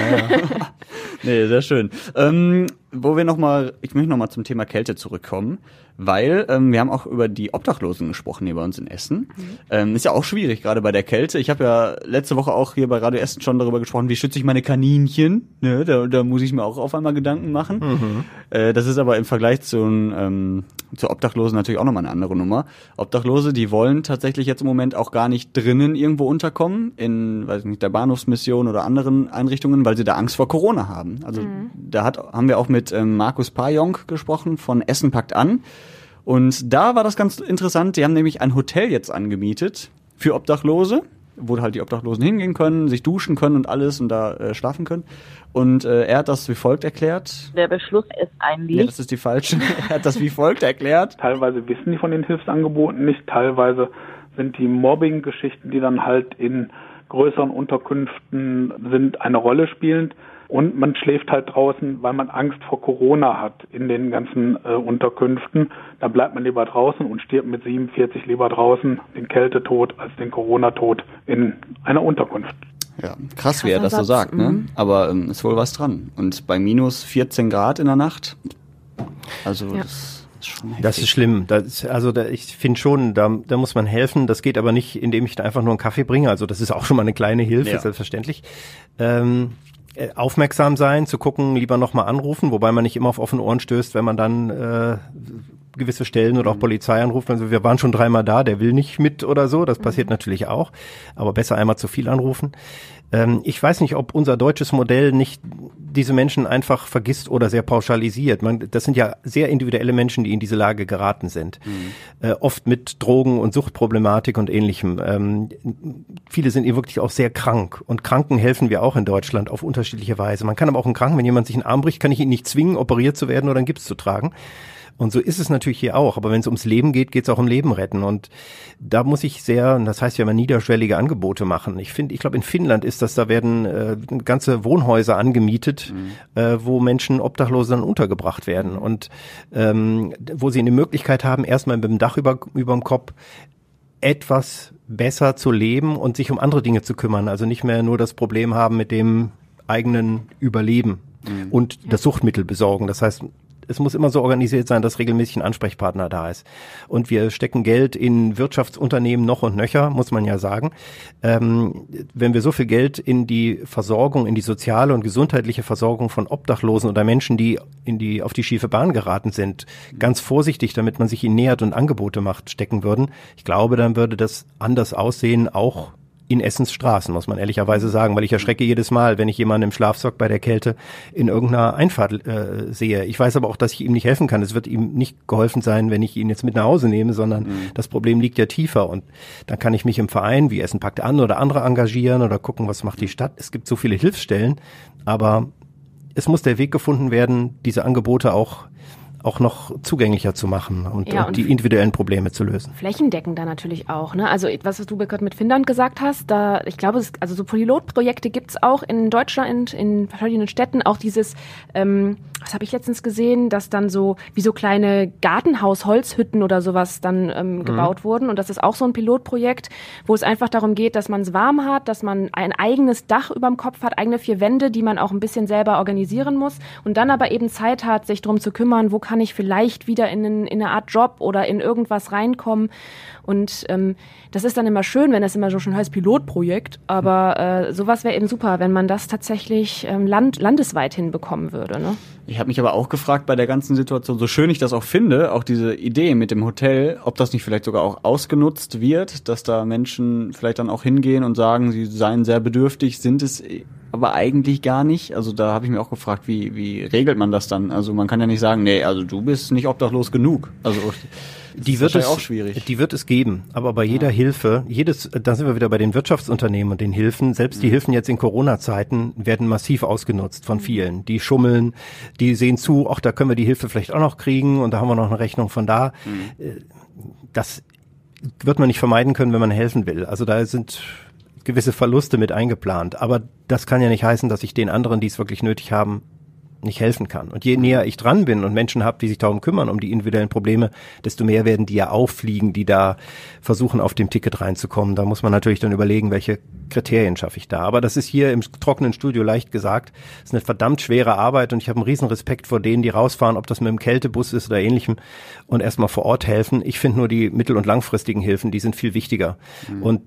Nee, sehr schön. Ähm, wo wir noch mal, ich möchte noch mal zum Thema Kälte zurückkommen, weil ähm, wir haben auch über die Obdachlosen gesprochen hier bei uns in Essen. Ähm, ist ja auch schwierig, gerade bei der Kälte. Ich habe ja letzte Woche auch hier bei Radio Essen schon darüber gesprochen, wie schütze ich meine Kaninchen. Ne, da, da muss ich mir auch auf einmal Gedanken machen. Äh, das ist aber im Vergleich zu, ähm, zu Obdachlosen natürlich auch nochmal eine andere Nummer. Obdachlose, die wollen tatsächlich jetzt im Moment auch gar nicht drinnen irgendwo unterkommen, in, weiß ich nicht, der Bahnhofsmission oder anderen Einrichtungen, weil sie da Angst vor Corona haben. Also da hat, haben wir auch mit ähm, Markus Pajonk gesprochen von Essen packt an. Und da war das ganz interessant. Die haben nämlich ein Hotel jetzt angemietet für Obdachlose. wo halt die Obdachlosen hingehen können, sich duschen können und alles und da äh, schlafen können. Und äh, er hat das wie folgt erklärt. Der Beschluss ist eigentlich. Nee, das ist die falsche. er hat das wie folgt erklärt. Teilweise wissen die von den Hilfsangeboten nicht, teilweise sind die Mobbing-Geschichten, die dann halt in größeren Unterkünften sind, eine Rolle spielend. Und man schläft halt draußen, weil man Angst vor Corona hat in den ganzen äh, Unterkünften. Da bleibt man lieber draußen und stirbt mit 47 lieber draußen den Kältetod als den Corona-Tod in einer Unterkunft. Ja, krass, wie er das so sagt, ne? Mhm. Aber ähm, ist wohl was dran. Und bei minus 14 Grad in der Nacht, also ja. das ist schon heftig. Das ist schlimm. Das, also da, ich finde schon, da, da muss man helfen. Das geht aber nicht, indem ich da einfach nur einen Kaffee bringe. Also das ist auch schon mal eine kleine Hilfe, ja. selbstverständlich. Ähm, äh, aufmerksam sein, zu gucken, lieber nochmal anrufen, wobei man nicht immer auf offene Ohren stößt, wenn man dann äh, gewisse Stellen oder auch mhm. Polizei anruft, also wir waren schon dreimal da, der will nicht mit oder so, das passiert mhm. natürlich auch, aber besser einmal zu viel anrufen. Ähm, ich weiß nicht, ob unser deutsches Modell nicht diese Menschen einfach vergisst oder sehr pauschalisiert. Man, das sind ja sehr individuelle Menschen, die in diese Lage geraten sind. Mhm. Äh, oft mit Drogen- und Suchtproblematik und ähnlichem. Ähm, viele sind eben wirklich auch sehr krank. Und Kranken helfen wir auch in Deutschland auf unterschiedliche Weise. Man kann aber auch einen Kranken, wenn jemand sich einen Arm bricht, kann ich ihn nicht zwingen, operiert zu werden oder einen Gips zu tragen. Und so ist es natürlich hier auch. Aber wenn es ums Leben geht, geht es auch um Leben retten. Und da muss ich sehr, das heißt ja immer niederschwellige Angebote machen. Ich finde, ich glaube in Finnland ist das, da werden äh, ganze Wohnhäuser angemietet, mhm. äh, wo Menschen Obdachlose dann untergebracht werden und ähm, wo sie eine Möglichkeit haben, erstmal mit dem Dach über über dem Kopf etwas besser zu leben und sich um andere Dinge zu kümmern. Also nicht mehr nur das Problem haben mit dem eigenen Überleben mhm. und das Suchtmittel besorgen. Das heißt, es muss immer so organisiert sein, dass regelmäßig ein Ansprechpartner da ist. Und wir stecken Geld in Wirtschaftsunternehmen noch und nöcher, muss man ja sagen. Ähm, wenn wir so viel Geld in die Versorgung, in die soziale und gesundheitliche Versorgung von Obdachlosen oder Menschen, die in die, auf die schiefe Bahn geraten sind, ganz vorsichtig, damit man sich ihnen nähert und Angebote macht, stecken würden, ich glaube, dann würde das anders aussehen, auch in Essens Straßen, muss man ehrlicherweise sagen, weil ich erschrecke jedes Mal, wenn ich jemanden im Schlafsack bei der Kälte in irgendeiner Einfahrt äh, sehe. Ich weiß aber auch, dass ich ihm nicht helfen kann. Es wird ihm nicht geholfen sein, wenn ich ihn jetzt mit nach Hause nehme, sondern mhm. das Problem liegt ja tiefer. Und dann kann ich mich im Verein wie Essen packt an oder andere engagieren oder gucken, was macht die Stadt. Es gibt so viele Hilfsstellen, aber es muss der Weg gefunden werden, diese Angebote auch auch noch zugänglicher zu machen und, ja, und die individuellen Probleme zu lösen. Flächendeckender natürlich auch. Ne? Also was du gerade mit Finnland gesagt hast, da ich glaube, es, also so Pilotprojekte gibt's auch in Deutschland, in verschiedenen Städten, auch dieses, ähm, was habe ich letztens gesehen, dass dann so wie so kleine Gartenhaus-Holzhütten oder sowas dann ähm, mhm. gebaut wurden. Und das ist auch so ein Pilotprojekt, wo es einfach darum geht, dass man es warm hat, dass man ein eigenes Dach über dem Kopf hat, eigene vier Wände, die man auch ein bisschen selber organisieren muss und dann aber eben Zeit hat, sich drum zu kümmern, wo kann kann ich vielleicht wieder in, in eine Art Job oder in irgendwas reinkommen. Und ähm, das ist dann immer schön, wenn das immer so schon heißt Pilotprojekt. Aber äh, sowas wäre eben super, wenn man das tatsächlich ähm, land, landesweit hinbekommen würde. Ne? Ich habe mich aber auch gefragt bei der ganzen Situation, so schön ich das auch finde, auch diese Idee mit dem Hotel, ob das nicht vielleicht sogar auch ausgenutzt wird, dass da Menschen vielleicht dann auch hingehen und sagen, sie seien sehr bedürftig, sind es aber eigentlich gar nicht. Also da habe ich mir auch gefragt, wie, wie regelt man das dann? Also man kann ja nicht sagen, nee, also du bist nicht obdachlos genug. Also die wird es auch schwierig. Die wird es geben, aber bei jeder ja. Hilfe, jedes, da sind wir wieder bei den Wirtschaftsunternehmen und den Hilfen. Selbst die mhm. Hilfen jetzt in Corona-Zeiten werden massiv ausgenutzt von mhm. vielen. Die schummeln, die sehen zu, ach, da können wir die Hilfe vielleicht auch noch kriegen und da haben wir noch eine Rechnung von da. Mhm. Äh, das wird man nicht vermeiden können, wenn man helfen will. Also da sind gewisse Verluste mit eingeplant. Aber das kann ja nicht heißen, dass ich den anderen, die es wirklich nötig haben, nicht helfen kann. Und je näher ich dran bin und Menschen habe, die sich darum kümmern, um die individuellen Probleme, desto mehr werden die ja auffliegen, die da versuchen, auf dem Ticket reinzukommen. Da muss man natürlich dann überlegen, welche Kriterien schaffe ich da. Aber das ist hier im trockenen Studio leicht gesagt. Das ist eine verdammt schwere Arbeit und ich habe einen riesen Respekt vor denen, die rausfahren, ob das mit dem Kältebus ist oder ähnlichem und erstmal vor Ort helfen. Ich finde nur die mittel- und langfristigen Hilfen, die sind viel wichtiger. Mhm. Und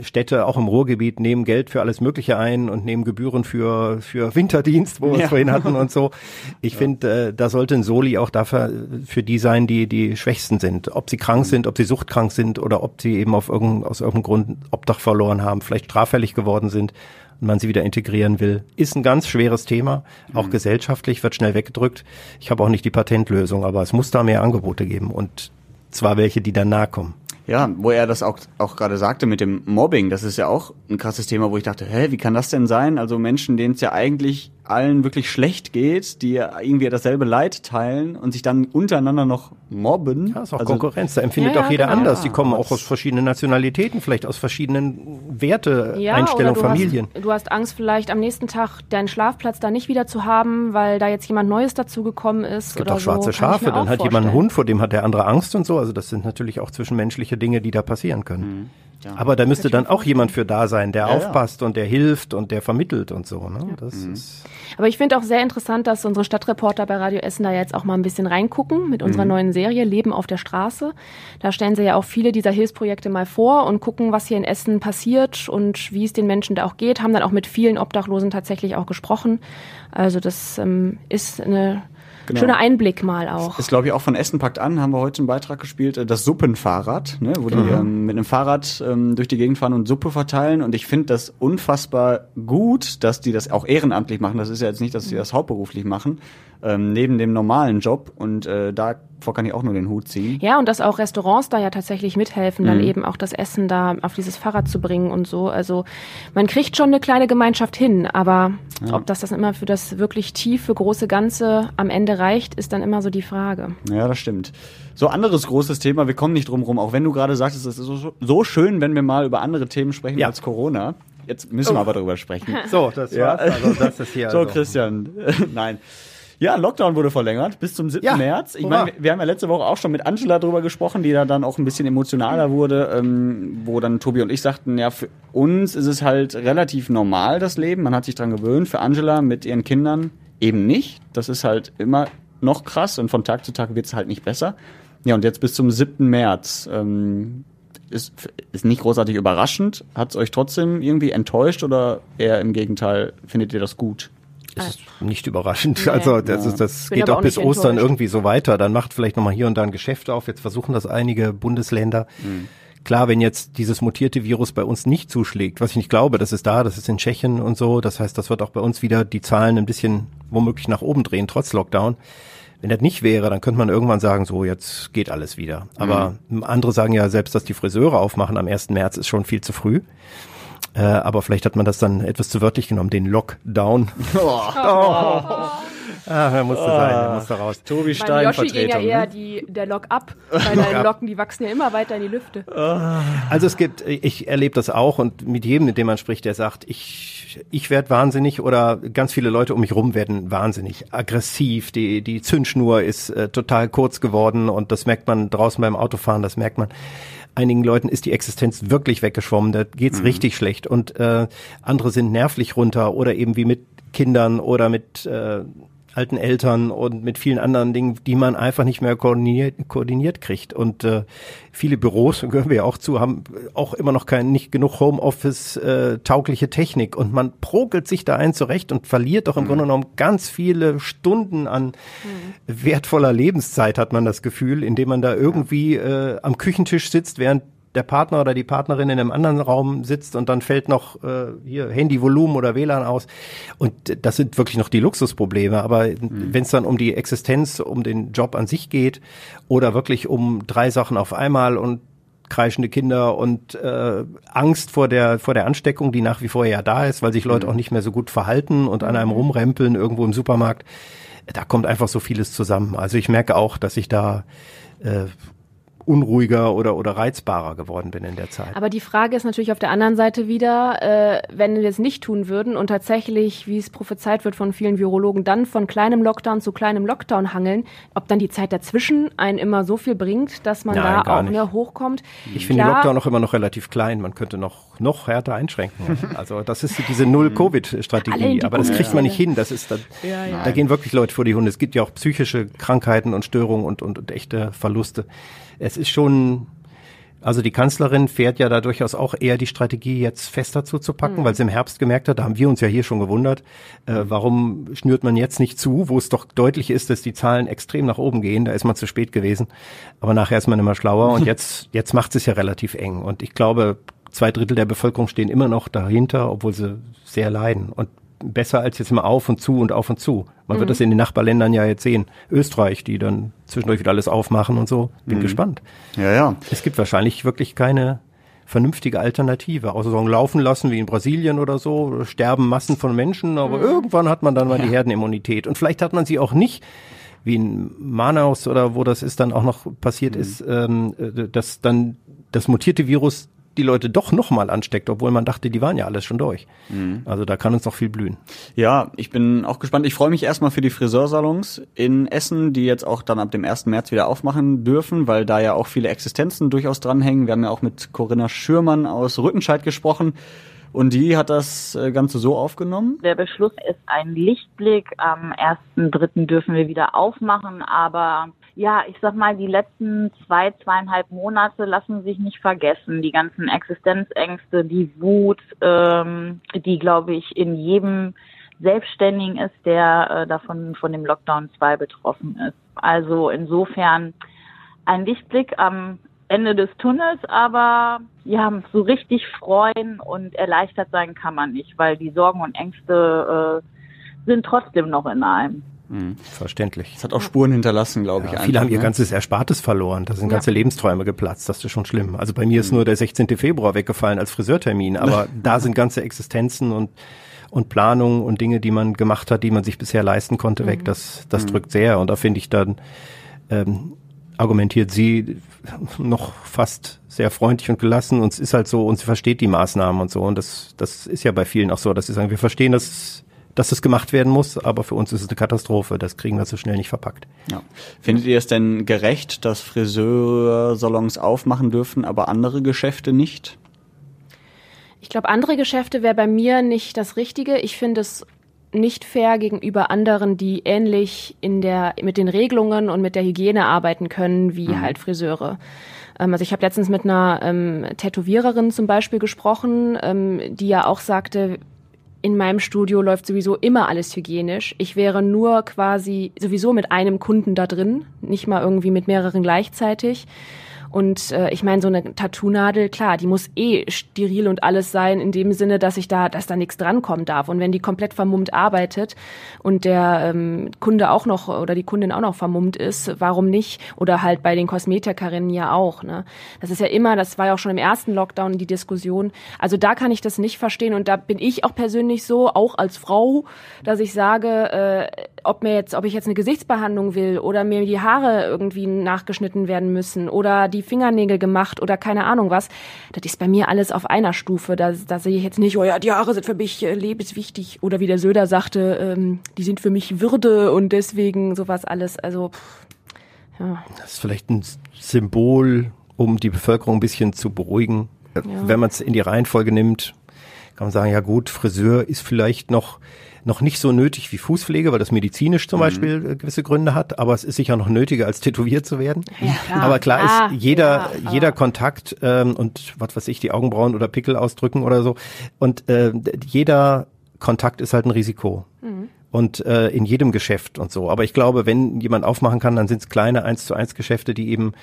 Städte auch im Ruhrgebiet nehmen Geld für alles Mögliche ein und nehmen Gebühren für für Winterdienst, wo wir ja. es vorhin hatten und so. Ich ja. finde, äh, da sollte ein Soli auch dafür für die sein, die die Schwächsten sind. Ob sie krank sind, ob sie suchtkrank sind oder ob sie eben auf irgendein, aus irgendeinem Grund Obdach verloren haben, vielleicht straffällig geworden sind und man sie wieder integrieren will, ist ein ganz schweres Thema. Auch mhm. gesellschaftlich wird schnell weggedrückt. Ich habe auch nicht die Patentlösung, aber es muss da mehr Angebote geben und zwar welche, die dann nahe kommen. Ja, wo er das auch, auch gerade sagte mit dem Mobbing, das ist ja auch ein krasses Thema, wo ich dachte, hä, wie kann das denn sein? Also Menschen, denen es ja eigentlich allen wirklich schlecht geht, die irgendwie dasselbe Leid teilen und sich dann untereinander noch mobben. Ja, ist auch also, Konkurrenz. Da empfindet Ja, auch jeder genau. anders. Die kommen auch aus verschiedenen Nationalitäten, vielleicht aus verschiedenen Werte, Ja, Einstellungen, Familien. Hast, du hast Angst, vielleicht am nächsten Tag deinen Schlafplatz da nicht wieder zu haben, weil da jetzt jemand Neues dazugekommen ist. Es gibt oder auch schwarze so, Schafe, dann hat jemand einen vorstellen. Hund, vor dem hat der andere Angst und so. Also das sind natürlich auch zwischenmenschliche Dinge, die da passieren können. Ja. Aber da müsste dann auch jemand für da sein, der Ja, ja. aufpasst und der hilft und der vermittelt und so. Ne? Das Mhm. ist Aber ich finde auch sehr interessant, dass unsere Stadtreporter bei Radio Essen da jetzt auch mal ein bisschen reingucken mit Mhm. unserer neuen Serie Leben auf der Straße. Da stellen sie ja auch viele dieser Hilfsprojekte mal vor und gucken, was hier in Essen passiert und wie es den Menschen da auch geht. Haben dann auch mit vielen Obdachlosen tatsächlich auch gesprochen. Also das ähm, ist eine Genau. schöner Einblick mal auch. Ist, glaube ich, auch von Essen packt an, haben wir heute einen Beitrag gespielt, äh, das Suppenfahrrad, ne, wo die ähm, mit einem Fahrrad ähm, durch die Gegend fahren und Suppe verteilen. Und ich finde das unfassbar gut, dass die das auch ehrenamtlich machen. Das ist ja jetzt nicht, dass sie das hauptberuflich machen, ähm, neben dem normalen Job. Und äh, davor kann ich auch nur den Hut ziehen. Ja, und dass auch Restaurants da ja tatsächlich mithelfen, Mhm. dann eben auch das Essen da auf dieses Fahrrad zu bringen und so. Also man kriegt schon eine kleine Gemeinschaft hin, aber ob das das immer für das wirklich tiefe, große Ganze am Ende reicht, ist dann immer so die Frage. Ja, das stimmt. So anderes großes Thema, wir kommen nicht drum rum, auch wenn du gerade sagtest, es ist so, so schön, wenn wir mal über andere Themen sprechen Ja. als Corona. Jetzt müssen wir aber darüber sprechen. so, das Ja. war's. Also das ist hier. So, also. Christian. Nein. Ja, Lockdown wurde verlängert bis zum 7. Ja, März. Ich meine, wir haben ja letzte Woche auch schon mit Angela drüber gesprochen, die da dann auch ein bisschen emotionaler wurde, ähm, wo dann Tobi und ich sagten, ja, für uns ist es halt relativ normal, das Leben. Man hat sich dran gewöhnt. Für Angela mit ihren Kindern eben nicht. Das ist halt immer noch krass und von Tag zu Tag wird es halt nicht besser. Ja, und jetzt bis zum 7. März. Ähm, ist, ist nicht großartig überraschend. Hat es euch trotzdem irgendwie enttäuscht oder eher im Gegenteil, findet ihr das gut? Ist nicht überraschend. Nee. Also das, ist, das Bin geht auch bis nicht Ostern enttäuscht. irgendwie so weiter. Dann macht vielleicht nochmal hier und da ein Geschäft auf. Jetzt versuchen das einige Bundesländer. Mhm. Klar, wenn jetzt dieses mutierte Virus bei uns nicht zuschlägt, was ich nicht glaube, das ist da, das ist in Tschechien und so. Das heißt, das wird auch bei uns wieder die Zahlen ein bisschen womöglich nach oben drehen, trotz Lockdown. Wenn das nicht wäre, dann könnte man irgendwann sagen, so jetzt geht alles wieder. Aber andere sagen ja selbst, dass die Friseure aufmachen am 1. März ist schon viel zu früh. Äh, aber vielleicht hat man das dann etwas zu wörtlich genommen, den Lockdown. Ah, er musste sein, er musste raus. Tobi Stein Yoshi ging ja Vertretung. eher ne? die, der Lock ab, weil deine Locken, die wachsen ja immer weiter in die Lüfte. Also es gibt, ich erlebe das auch und mit jedem, mit dem man spricht, der sagt, ich, ich werde wahnsinnig oder ganz viele Leute um mich rum werden wahnsinnig aggressiv. Die, die Zündschnur ist äh, total kurz geworden und das merkt man draußen beim Autofahren, das merkt man. Einigen Leuten ist die Existenz wirklich weggeschwommen, da geht's richtig schlecht. Und äh, andere sind nervlich runter oder eben wie mit Kindern oder mit äh, alten Eltern und mit vielen anderen Dingen, die man einfach nicht mehr koordiniert, koordiniert kriegt. Und äh, viele Büros, gehören wir ja auch zu, haben auch immer noch kein, nicht genug Homeoffice äh, taugliche Technik. Und man progelt sich da ein zurecht und verliert doch im Grunde genommen ganz viele Stunden an wertvoller Lebenszeit, hat man das Gefühl, indem man da irgendwie äh, am Küchentisch sitzt, während der Partner oder die Partnerin in einem anderen Raum sitzt und dann fällt noch äh, hier Handyvolumen oder WLAN aus. Und das sind wirklich noch die Luxusprobleme. Aber wenn es dann um die Existenz, um den Job an sich geht oder wirklich um drei Sachen auf einmal und kreischende Kinder und äh, Angst vor der vor der Ansteckung, die nach wie vor ja da ist, weil sich Leute auch nicht mehr so gut verhalten und an einem rumrempeln irgendwo im Supermarkt, da kommt einfach so vieles zusammen. Also ich merke auch, dass ich da äh, unruhiger oder oder reizbarer geworden bin in der Zeit. Aber die Frage ist natürlich auf der anderen Seite wieder, äh, wenn wir es nicht tun würden und tatsächlich, wie es prophezeit wird von vielen Virologen, dann von kleinem Lockdown zu kleinem Lockdown hangeln, ob dann die Zeit dazwischen einen immer so viel bringt, dass man Nein, da auch nicht. ne, hochkommt. Ich finde den Lockdown auch immer noch relativ klein. Man könnte noch, noch härter einschränken. Also das ist diese Null-Covid-Strategie. Aber das kriegt man nicht hin. Das ist, da, Ja, ja. da gehen wirklich Leute vor die Hunde. Es gibt ja auch psychische Krankheiten und Störungen und, und, und echte Verluste. Es ist schon, also die Kanzlerin fährt ja da durchaus auch eher die Strategie, jetzt fester zuzupacken, Mhm. weil sie im Herbst gemerkt hat, da haben wir uns ja hier schon gewundert, äh, warum schnürt man jetzt nicht zu, wo es doch deutlich ist, dass die Zahlen extrem nach oben gehen, da ist man zu spät gewesen. Aber nachher ist man immer schlauer und jetzt, jetzt macht es ja relativ eng. Und ich glaube, zwei Drittel der Bevölkerung stehen immer noch dahinter, obwohl sie sehr leiden. Und besser als jetzt mal auf und zu und auf und zu. Man mhm. wird das in den Nachbarländern ja jetzt sehen. Österreich, die dann zwischendurch wieder alles aufmachen und so. Bin mhm. gespannt. Ja, ja. Es gibt wahrscheinlich wirklich keine vernünftige Alternative. Außer so laufen lassen wie in Brasilien oder so, sterben Massen von Menschen, aber mhm. irgendwann hat man dann mal ja. die Herdenimmunität. Und vielleicht hat man sie auch nicht, wie in Manaus oder wo das ist, dann auch noch passiert mhm. ist, ähm, äh, dass dann das mutierte Virus die Leute doch nochmal ansteckt, obwohl man dachte, die waren ja alles schon durch. Mhm. Also da kann uns noch viel blühen. Ja, ich bin auch gespannt. Ich freue mich erstmal für die Friseursalons in Essen, die jetzt auch dann ab dem 1. März wieder aufmachen dürfen, weil da ja auch viele Existenzen durchaus dranhängen. Wir haben ja auch mit Corinna Schürmann aus Rüttenscheid gesprochen. Und die hat das äh, Ganze so aufgenommen? Der Beschluss ist ein Lichtblick. Am 1.3. dürfen wir wieder aufmachen, aber ja, ich sag mal, die letzten zwei, zweieinhalb Monate lassen sich nicht vergessen. Die ganzen Existenzängste, die Wut, ähm, die, glaube ich, in jedem Selbstständigen ist, der äh, davon von dem Lockdown 2 betroffen ist. Also insofern ein Lichtblick am Ende des Tunnels, aber ja, so richtig freuen und erleichtert sein kann man nicht, weil die Sorgen und Ängste äh, sind trotzdem noch in einem. Mhm. Verständlich. Es hat auch Spuren hinterlassen, glaube ja, ich. Viele haben ihr ne? ganzes Erspartes verloren. Da sind ja. ganze Lebensträume geplatzt. Das ist schon schlimm. Also bei mir ist mhm. nur der 16. Februar weggefallen als Friseurtermin. Aber da sind ganze Existenzen und und Planungen und Dinge, die man gemacht hat, die man sich bisher leisten konnte, weg. Mhm. Das, das mhm. drückt sehr. Und da finde ich dann, ähm, argumentiert sie noch fast sehr freundlich und gelassen und es ist halt so und sie versteht die Maßnahmen und so und das das ist ja bei vielen auch so, dass sie sagen, wir verstehen, dass dass das gemacht werden muss, aber für uns ist es eine Katastrophe. Das kriegen wir so schnell nicht verpackt. Ja. Findet ihr es denn gerecht, dass Friseursalons aufmachen dürfen, aber andere Geschäfte nicht? Ich glaube, andere Geschäfte wäre bei mir nicht das Richtige. Ich finde es nicht fair gegenüber anderen, die ähnlich in der mit den Regelungen und mit der Hygiene arbeiten können wie mhm. halt Friseure. Ähm, also ich habe letztens mit einer ähm, Tätowiererin zum Beispiel gesprochen, ähm, die ja auch sagte, in meinem Studio läuft sowieso immer alles hygienisch. Ich wäre nur quasi sowieso mit einem Kunden da drin, nicht mal irgendwie mit mehreren gleichzeitig. Und äh, ich meine, so eine Tattoo-Nadel, klar, die muss eh steril und alles sein, in dem Sinne, dass ich da, dass da nichts drankommen darf. Und wenn die komplett vermummt arbeitet und der ähm, Kunde auch noch oder die Kundin auch noch vermummt ist, warum nicht? Oder halt bei den Kosmetikerinnen ja auch. Ne? Das ist ja immer, das war ja auch schon im ersten Lockdown die Diskussion. Also da kann ich das nicht verstehen und da bin ich auch persönlich so, auch als Frau, dass ich sage, äh, ob mir jetzt, ob ich jetzt eine Gesichtsbehandlung will oder mir die Haare irgendwie nachgeschnitten werden müssen oder die Fingernägel gemacht oder keine Ahnung was, das ist bei mir alles auf einer Stufe. Da, da sehe ich jetzt nicht, oh ja, die Haare sind für mich äh, lebenswichtig oder wie der Söder sagte, ähm, die sind für mich Würde und deswegen sowas alles. Also pff, ja. Das ist vielleicht ein Symbol, um die Bevölkerung ein bisschen zu beruhigen. Ja. Wenn man es in die Reihenfolge nimmt, kann man sagen, ja gut, Friseur ist vielleicht noch noch nicht so nötig wie Fußpflege, weil das medizinisch zum mhm. Beispiel äh, gewisse Gründe hat, aber es ist sicher noch nötiger, als tätowiert zu werden. Ja, klar. Aber klar ah, ist, jeder, ja, jeder Kontakt ähm, und was weiß ich, die Augenbrauen oder Pickel ausdrücken oder so. Und äh, jeder Kontakt ist halt ein Risiko. Mhm und äh, in jedem Geschäft und so. Aber ich glaube, wenn jemand aufmachen kann, dann sind es kleine eins zu eins Geschäfte, die eben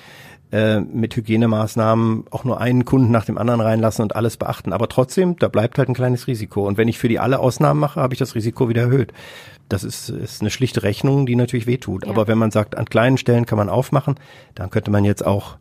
äh, mit Hygienemaßnahmen auch nur einen Kunden nach dem anderen reinlassen und alles beachten. Aber trotzdem, da bleibt halt ein kleines Risiko. Und wenn ich für die alle Ausnahmen mache, habe ich das Risiko wieder erhöht. Das ist, ist eine schlichte Rechnung, die natürlich wehtut. Ja. Aber wenn man sagt, an kleinen Stellen kann man aufmachen, dann könnte man jetzt auch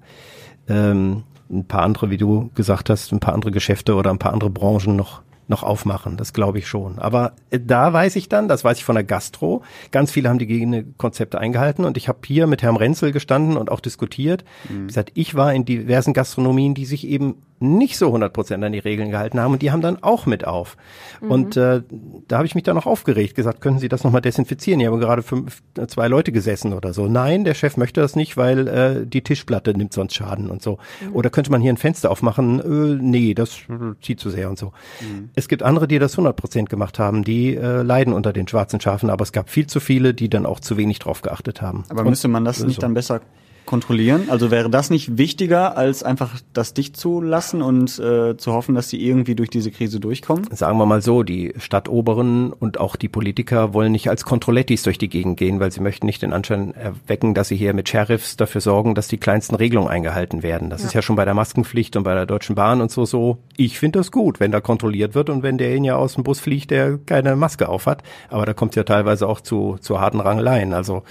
ähm, ein paar andere, wie du gesagt hast, ein paar andere Geschäfte oder ein paar andere Branchen noch noch aufmachen. Das glaube ich schon. Aber äh, da weiß ich dann, das weiß ich von der Gastro, ganz viele haben die Hygienekonzepte eingehalten und ich habe hier mit Herrn Renzel gestanden und auch diskutiert. Mhm. Wie gesagt, ich war in diversen Gastronomien, die sich eben nicht so 100 Prozent an die Regeln gehalten haben und die haben dann auch mit auf. Mhm. Und äh, da habe ich mich dann noch aufgeregt, gesagt, können Sie das nochmal desinfizieren? Hier haben gerade fünf, zwei Leute gesessen oder so. Nein, der Chef möchte das nicht, weil äh, die Tischplatte nimmt sonst Schaden und so. Mhm. Oder könnte man hier ein Fenster aufmachen? Äh, nee, das zieht zu sehr und so. Mhm. Es gibt andere, die das 100 Prozent gemacht haben, die äh, leiden unter den schwarzen Schafen, aber es gab viel zu viele, die dann auch zu wenig drauf geachtet haben. Aber und, müsste man das nicht so. dann besser kontrollieren? Also wäre das nicht wichtiger, als einfach das dicht zu lassen und äh, zu hoffen, dass sie irgendwie durch diese Krise durchkommen? Sagen wir mal so, die Stadtoberen und auch die Politiker wollen nicht als Kontrollettis durch die Gegend gehen, weil sie möchten nicht den Anschein erwecken, dass sie hier mit Sheriffs dafür sorgen, dass die kleinsten Regelungen eingehalten werden. Das ja. ist ja schon bei der Maskenpflicht und bei der Deutschen Bahn und so so. Ich finde das gut, wenn da kontrolliert wird und wenn derjenige aus dem Bus fliegt, der keine Maske auf hat. Aber da kommt es ja teilweise auch zu, zu harten Rangeleien. Also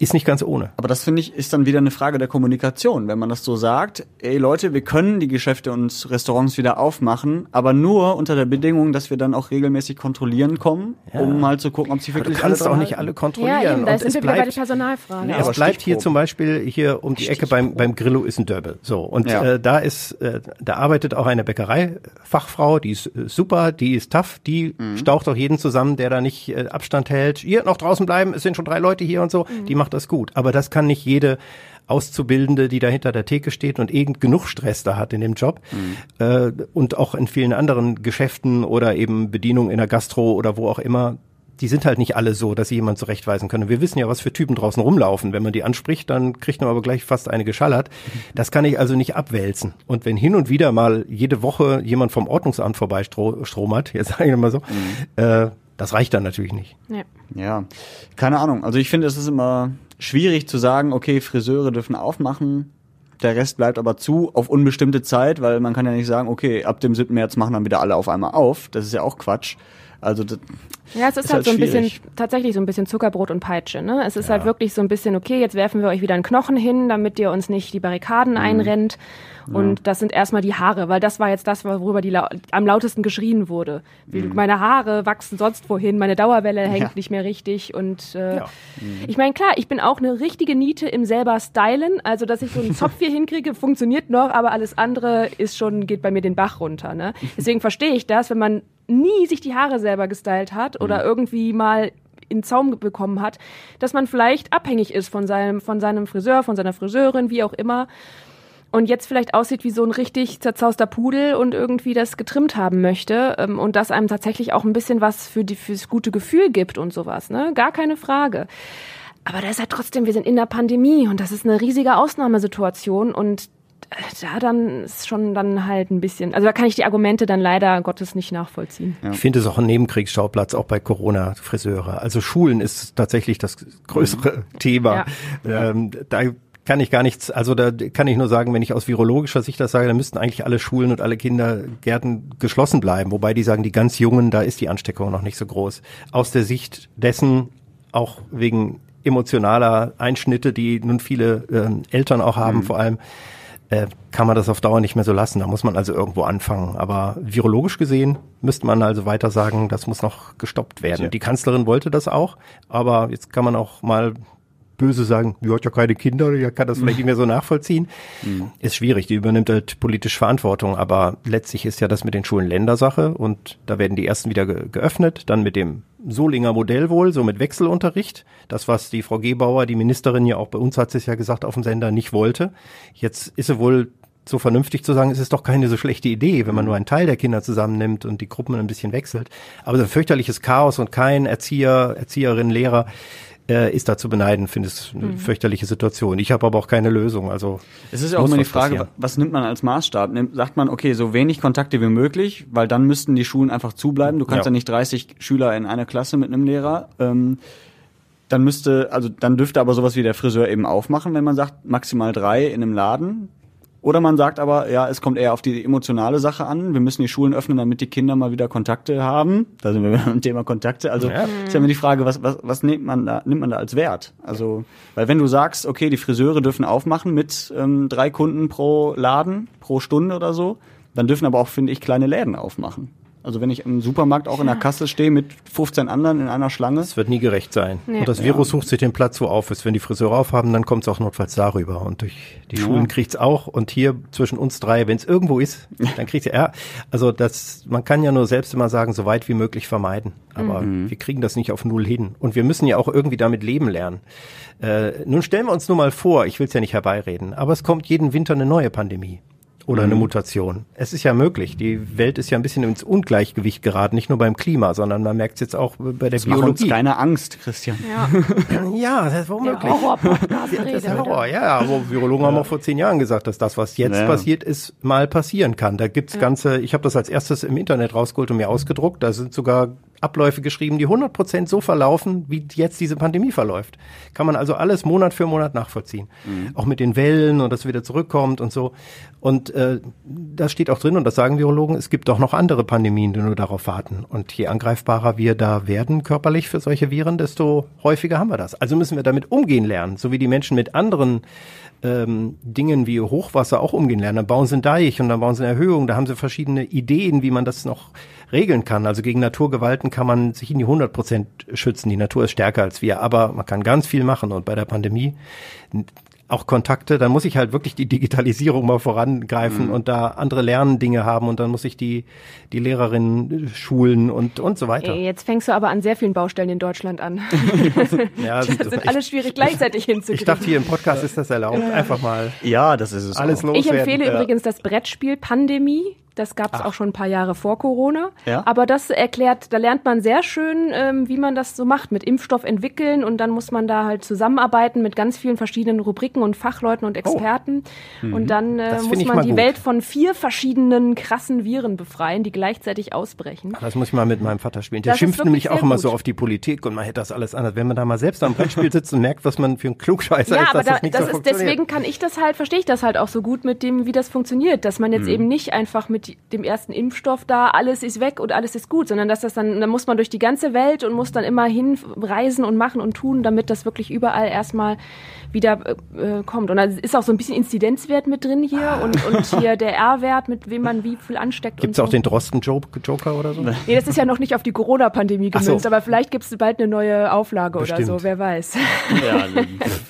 ist nicht ganz ohne. Aber das finde ich ist dann wieder eine Frage der Kommunikation, wenn man das so sagt. Ey Leute, wir können die Geschäfte und Restaurants wieder aufmachen, aber nur unter der Bedingung, dass wir dann auch regelmäßig kontrollieren kommen, ja. um mal zu gucken, ob sie wirklich. Aber du kannst auch nicht alle kontrollieren. Ja, eben, da sind wir bleibt, bei der Personalfrage. Nee, es bleibt hier zum Beispiel hier um die Ecke beim beim Grillo ist ein Dörbel. So und ja. äh, da ist äh, da arbeitet auch eine Bäckereifachfrau, die ist äh, super, die ist tough, die mhm. staucht auch jeden zusammen, der da nicht äh, Abstand hält. Hier noch draußen bleiben, es sind schon drei Leute hier und so. Mhm. Die macht das gut. Aber das kann nicht jede Auszubildende, die da hinter der Theke steht und irgend genug Stress da hat in dem Job mhm. äh, und auch in vielen anderen Geschäften oder eben Bedienung in der Gastro oder wo auch immer, die sind halt nicht alle so, dass sie jemand zurechtweisen können. Wir wissen ja, was für Typen draußen rumlaufen. Wenn man die anspricht, dann kriegt man aber gleich fast eine geschallert. Das kann ich also nicht abwälzen. Und wenn hin und wieder mal jede Woche jemand vom Ordnungsamt vorbeistromert, jetzt sage ich mal so, mhm. äh, das reicht dann natürlich nicht. Ja. ja, keine Ahnung. Also ich finde, es ist immer schwierig zu sagen, okay, Friseure dürfen aufmachen, der Rest bleibt aber zu auf unbestimmte Zeit, weil man kann ja nicht sagen, okay, ab dem 7. März machen dann wieder alle auf einmal auf. Das ist ja auch Quatsch. Also das ja, es ist, ist halt, halt, so ein schwierig. bisschen tatsächlich so ein bisschen Zuckerbrot und Peitsche. Ne? Es ist ja. halt wirklich so ein bisschen okay. Jetzt werfen wir euch wieder einen Knochen hin, damit ihr uns nicht die Barrikaden mhm. einrennt. Und ja. das sind erstmal die Haare, weil das war jetzt das, worüber die lau am lautesten geschrien wurde. Mhm. Meine Haare wachsen sonst wohin, meine Dauerwelle hängt ja. nicht mehr richtig. Und äh, ja. mhm. ich meine, klar, ich bin auch eine richtige Niete im selber Stylen. Also, dass ich so einen Zopf hier hinkriege, funktioniert noch, aber alles andere ist schon, geht bei mir den Bach runter. Ne? Deswegen verstehe ich das, wenn man nie sich die Haare selber gestylt hat oder mhm. irgendwie mal in Zaum bekommen hat, dass man vielleicht abhängig ist von seinem, von seinem Friseur, von seiner Friseurin, wie auch immer und jetzt vielleicht aussieht wie so ein richtig zerzauster Pudel und irgendwie das getrimmt haben möchte ähm, und das einem tatsächlich auch ein bisschen was für die fürs gute Gefühl gibt und sowas, ne? Gar keine Frage. Aber da ist halt trotzdem, wir sind in der Pandemie und das ist eine riesige Ausnahmesituation und da dann ist schon dann halt ein bisschen, also da kann ich die Argumente dann leider Gottes nicht nachvollziehen. Ja. Ich finde es auch ein Nebenkriegsschauplatz, auch bei Corona-Friseure. Also Schulen ist tatsächlich das größere mhm. Thema. Ja. Ähm, da kann ich gar nichts, also da kann ich nur sagen, wenn ich aus virologischer Sicht das sage, dann müssten eigentlich alle Schulen und alle Kindergärten geschlossen bleiben. Wobei die sagen, die ganz Jungen, da ist die Ansteckung noch nicht so groß. Aus der Sicht dessen, auch wegen emotionaler Einschnitte, die nun viele äh, Eltern auch haben, mhm. vor allem, äh, kann man das auf Dauer nicht mehr so lassen. Da muss man also irgendwo anfangen. Aber virologisch gesehen müsste man also weiter sagen, das muss noch gestoppt werden. Ja. Die Kanzlerin wollte das auch, aber jetzt kann man auch mal böse sagen, die hat ja keine Kinder, die kann das vielleicht nicht mehr so nachvollziehen. Mhm. Ist schwierig, die übernimmt halt politisch Verantwortung, aber letztlich ist ja das mit den Schulen Ländersache und da werden die ersten wieder ge geöffnet, dann mit dem Solinger Modell wohl, so mit Wechselunterricht. Das, was die Frau Gebauer, die Ministerin ja auch bei uns hat es ja gesagt, auf dem Sender nicht wollte. Jetzt ist sie wohl so vernünftig zu sagen, es ist doch keine so schlechte Idee, wenn man nur einen Teil der Kinder zusammennimmt und die Gruppen ein bisschen wechselt. Aber so ein fürchterliches Chaos und kein Erzieher, Erzieherin, Lehrer, äh, ist da zu beneiden, finde es eine mhm. fürchterliche Situation. Ich habe aber auch keine Lösung. Also es ist ja auch immer die Frage, passieren. was nimmt man als Maßstab? Sagt man, okay, so wenig Kontakte wie möglich, weil dann müssten die Schulen einfach zubleiben. Du kannst ja, ja nicht 30 Schüler in einer Klasse mit einem Lehrer. Ähm, dann müsste, also dann dürfte aber sowas wie der Friseur eben aufmachen, wenn man sagt, maximal drei in einem Laden. Oder man sagt aber, ja, es kommt eher auf die emotionale Sache an. Wir müssen die Schulen öffnen, damit die Kinder mal wieder Kontakte haben. Da sind wir beim Thema Kontakte. Also ja. ist ja immer die Frage, was, was, was nimmt man da, nimmt man da als Wert? Also, weil wenn du sagst, okay, die Friseure dürfen aufmachen mit ähm, drei Kunden pro Laden, pro Stunde oder so, dann dürfen aber auch, finde ich, kleine Läden aufmachen. Also wenn ich im Supermarkt auch in der Kasse stehe mit 15 anderen in einer Schlange. Das wird nie gerecht sein. Nee. Und das Virus ja. sucht sich den Platz, wo auf ist. Wenn die Friseure aufhaben, dann kommt es auch notfalls darüber. Und durch die ja. Schulen kriegt's auch. Und hier zwischen uns drei, wenn es irgendwo ist, dann kriegt's ja. Also das, man kann ja nur selbst immer sagen, so weit wie möglich vermeiden. Aber mhm. wir kriegen das nicht auf Null hin. Und wir müssen ja auch irgendwie damit leben lernen. Äh, nun stellen wir uns nur mal vor, ich will es ja nicht herbeireden, aber es kommt jeden Winter eine neue Pandemie. Oder eine Mutation. Es ist ja möglich. Die Welt ist ja ein bisschen ins Ungleichgewicht geraten, nicht nur beim Klima, sondern man merkt es jetzt auch bei der Das macht uns Biologie. keine Angst, Christian. Ja, Ja, das ist womöglich. Das ist. Horror, ja, aber Virologen haben auch vor zehn Jahren gesagt, dass das, was jetzt Ja. passiert ist, mal passieren kann. Da gibt's ganze, ich habe das als erstes im Internet rausgeholt und mir ausgedruckt. Da sind sogar Abläufe geschrieben, die 100 Prozent so verlaufen, wie jetzt diese Pandemie verläuft. Kann man also alles Monat für Monat nachvollziehen. Auch mit den Wellen und das wieder zurückkommt und so. Und äh, da steht auch drin, und das sagen Virologen, es gibt auch noch andere Pandemien, die nur darauf warten. Und je angreifbarer wir da werden körperlich für solche Viren, desto häufiger haben wir das. Also müssen wir damit umgehen lernen, so wie die Menschen mit anderen ähm, Dingen wie Hochwasser auch umgehen lernen. Dann bauen sie einen Deich und dann bauen sie eine Erhöhung. Da haben sie verschiedene Ideen, wie man das noch regeln kann. Also gegen Naturgewalten kann man sich in die 100 Prozent schützen. Die Natur ist stärker als wir, aber man kann ganz viel machen. Und bei der Pandemie auch Kontakte, dann muss ich halt wirklich die Digitalisierung mal vorangreifen und da andere Lerndinge haben und dann muss ich die, die Lehrerinnen schulen und, und so weiter. Ey, Jetzt fängst du aber an sehr vielen Baustellen in Deutschland an. Ja, Das sind ich, alles schwierig gleichzeitig hinzukriegen. ich dachte, hier im Podcast ist das erlaubt. Einfach mal Ja, das ist es. alles loswerden. Ich empfehle Ja. übrigens das Brettspiel Pandemie. Das gab es auch schon ein paar Jahre vor Corona. Ja. Aber das erklärt, da lernt man sehr schön, ähm, wie man das so macht, mit Impfstoff entwickeln und dann muss man da halt zusammenarbeiten mit ganz vielen verschiedenen Rubriken und Fachleuten und Experten. Und dann äh, Oh. Das muss man die gut. Welt von vier verschiedenen krassen Viren befreien, die gleichzeitig ausbrechen. Das muss ich mal mit meinem Vater spielen. Der Das schimpft nämlich auch immer gut. so auf die Politik und man hätte das alles anders. Wenn man da mal selbst am Brettspiel sitzt und merkt, was man für ein Klugscheißer Ja, ist, aber dass da, das das so ist deswegen kann ich das halt, verstehe ich das halt auch so gut mit dem, wie das funktioniert, dass man jetzt Mhm. eben nicht einfach mit dem ersten Impfstoff da alles ist weg und alles ist gut, sondern dass das dann, dann muss man durch die ganze Welt und muss dann immer hinreisen und machen und tun, damit das wirklich überall erstmal wieder äh, kommt. Und da ist auch so ein bisschen Inzidenzwert mit drin hier und, und hier der R-Wert, mit wem man wie viel ansteckt. Gibt's und auch so. den Drosten-Joker oder so? Nee, das ist ja noch nicht auf die Corona-Pandemie Ach so. gemünzt, aber vielleicht gibt es bald eine neue Auflage oder Bestimmt. so, wer weiß. Ja,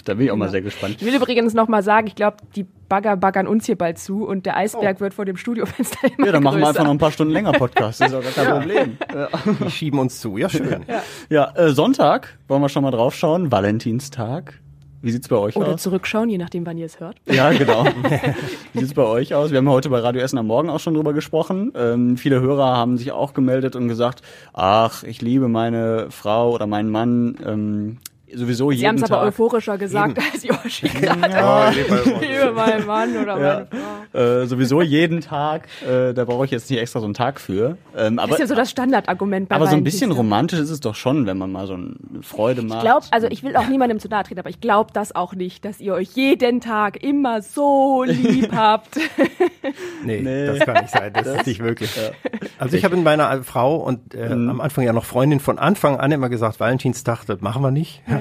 da bin ich auch mal sehr gespannt. Ich will übrigens noch mal sagen, ich glaube, die Bagger baggern uns hier bald zu und der Eisberg wird vor dem Studiofenster immer Ja, dann machen wir größer. einfach noch ein paar Stunden länger Podcast. Das ist auch gar kein Problem. Ja, Die schieben uns zu. Ja, schön. ja äh, Sonntag wollen wir schon mal drauf schauen. Valentinstag. Wie sieht's bei euch Oder aus? zurückschauen, je nachdem, wann ihr es hört. Ja, genau. Wie sieht's bei euch aus? Wir haben ja heute bei Radio Essen am Morgen auch schon drüber gesprochen. Ähm, viele Hörer haben sich auch gemeldet und gesagt, ach, ich liebe meine Frau oder meinen Mann ähm, sowieso Sie jeden haben es aber Tag. euphorischer gesagt, als Yoshi gesagt hat. Ja, Ich liebe meinen Mann oder ja. meine Frau. Äh, sowieso jeden Tag. Äh, da brauche ich jetzt nicht extra so einen Tag für. Ähm, Das aber ist ja so das Standardargument bei aber so ein bisschen romantisch ist es doch schon, wenn man mal so eine Freude macht. Ich glaube, also ich will auch niemandem zu nahe treten, aber ich glaube das auch nicht, dass ihr euch jeden Tag immer so lieb habt. Nee, Nee. das kann nicht sein. Das, ist nicht möglich. Also ich habe mit meiner Frau und äh, Mhm. am Anfang ja noch Freundin von Anfang an immer gesagt, Valentinstag, das machen wir nicht. Ja.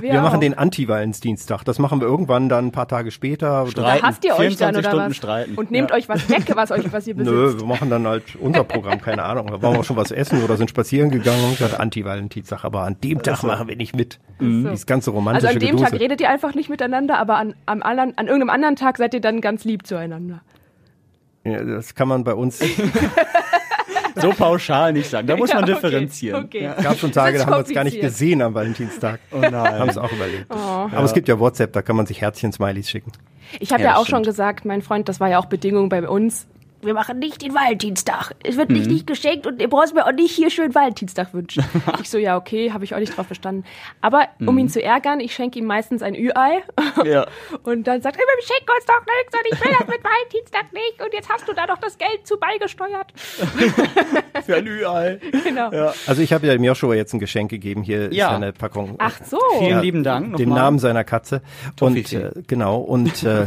Wir, machen auch. den Anti-Valentinstag. Das machen wir irgendwann dann ein paar Tage später. Da Streiten. hasst ihr euch dann 24 oder Stunden was? streiten. Und nehmt Ja. euch was weg, was euch was ihr besitzt. Nö, wir machen dann halt unser Programm, keine Ahnung. Da waren wir schon was essen oder sind spazieren gegangen und gesagt, Anti-Valentinstag. Aber an dem Tag machen wir nicht mit. Dieses ganze romantische Also an dem Geduse. Tag redet ihr einfach nicht miteinander, aber an, am anderen, an irgendeinem anderen Tag seid ihr dann ganz lieb zueinander. ja, das kann man bei uns. so pauschal nicht sagen. Da muss man Ja, okay, differenzieren. Okay. gab schon Tage, da haben wir uns gar nicht gesehen am Valentinstag. Oh nein. Haben es auch überlebt. Aber es gibt ja WhatsApp, da kann man sich Herzchen-Smileys schicken. Ich habe Ja, ja, auch schon stimmt. gesagt, mein Freund, das war ja auch Bedingung bei uns. Wir machen nicht den Valentinstag. Es wird Mhm. mich nicht geschenkt und ihr braucht mir auch nicht hier schön Valentinstag wünschen. ich so, ja, okay, habe ich auch nicht drauf verstanden. Aber um ihn zu ärgern, ich schenke ihm meistens ein Ü-Ei. Mhm. Ja. Und dann sagt er, wir schenken uns doch nichts und ich will das mit Valentinstag nicht. Und jetzt hast du da doch das Geld zu beigesteuert. Für ein Ü-Ei. Genau. Ja. Also ich habe ja dem Joshua jetzt ein Geschenk gegeben. Hier Ja. ist eine Packung. Ach so. Vielen lieben Dank. Den. Namen seiner Katze. Und Toffifee. äh, genau, und äh,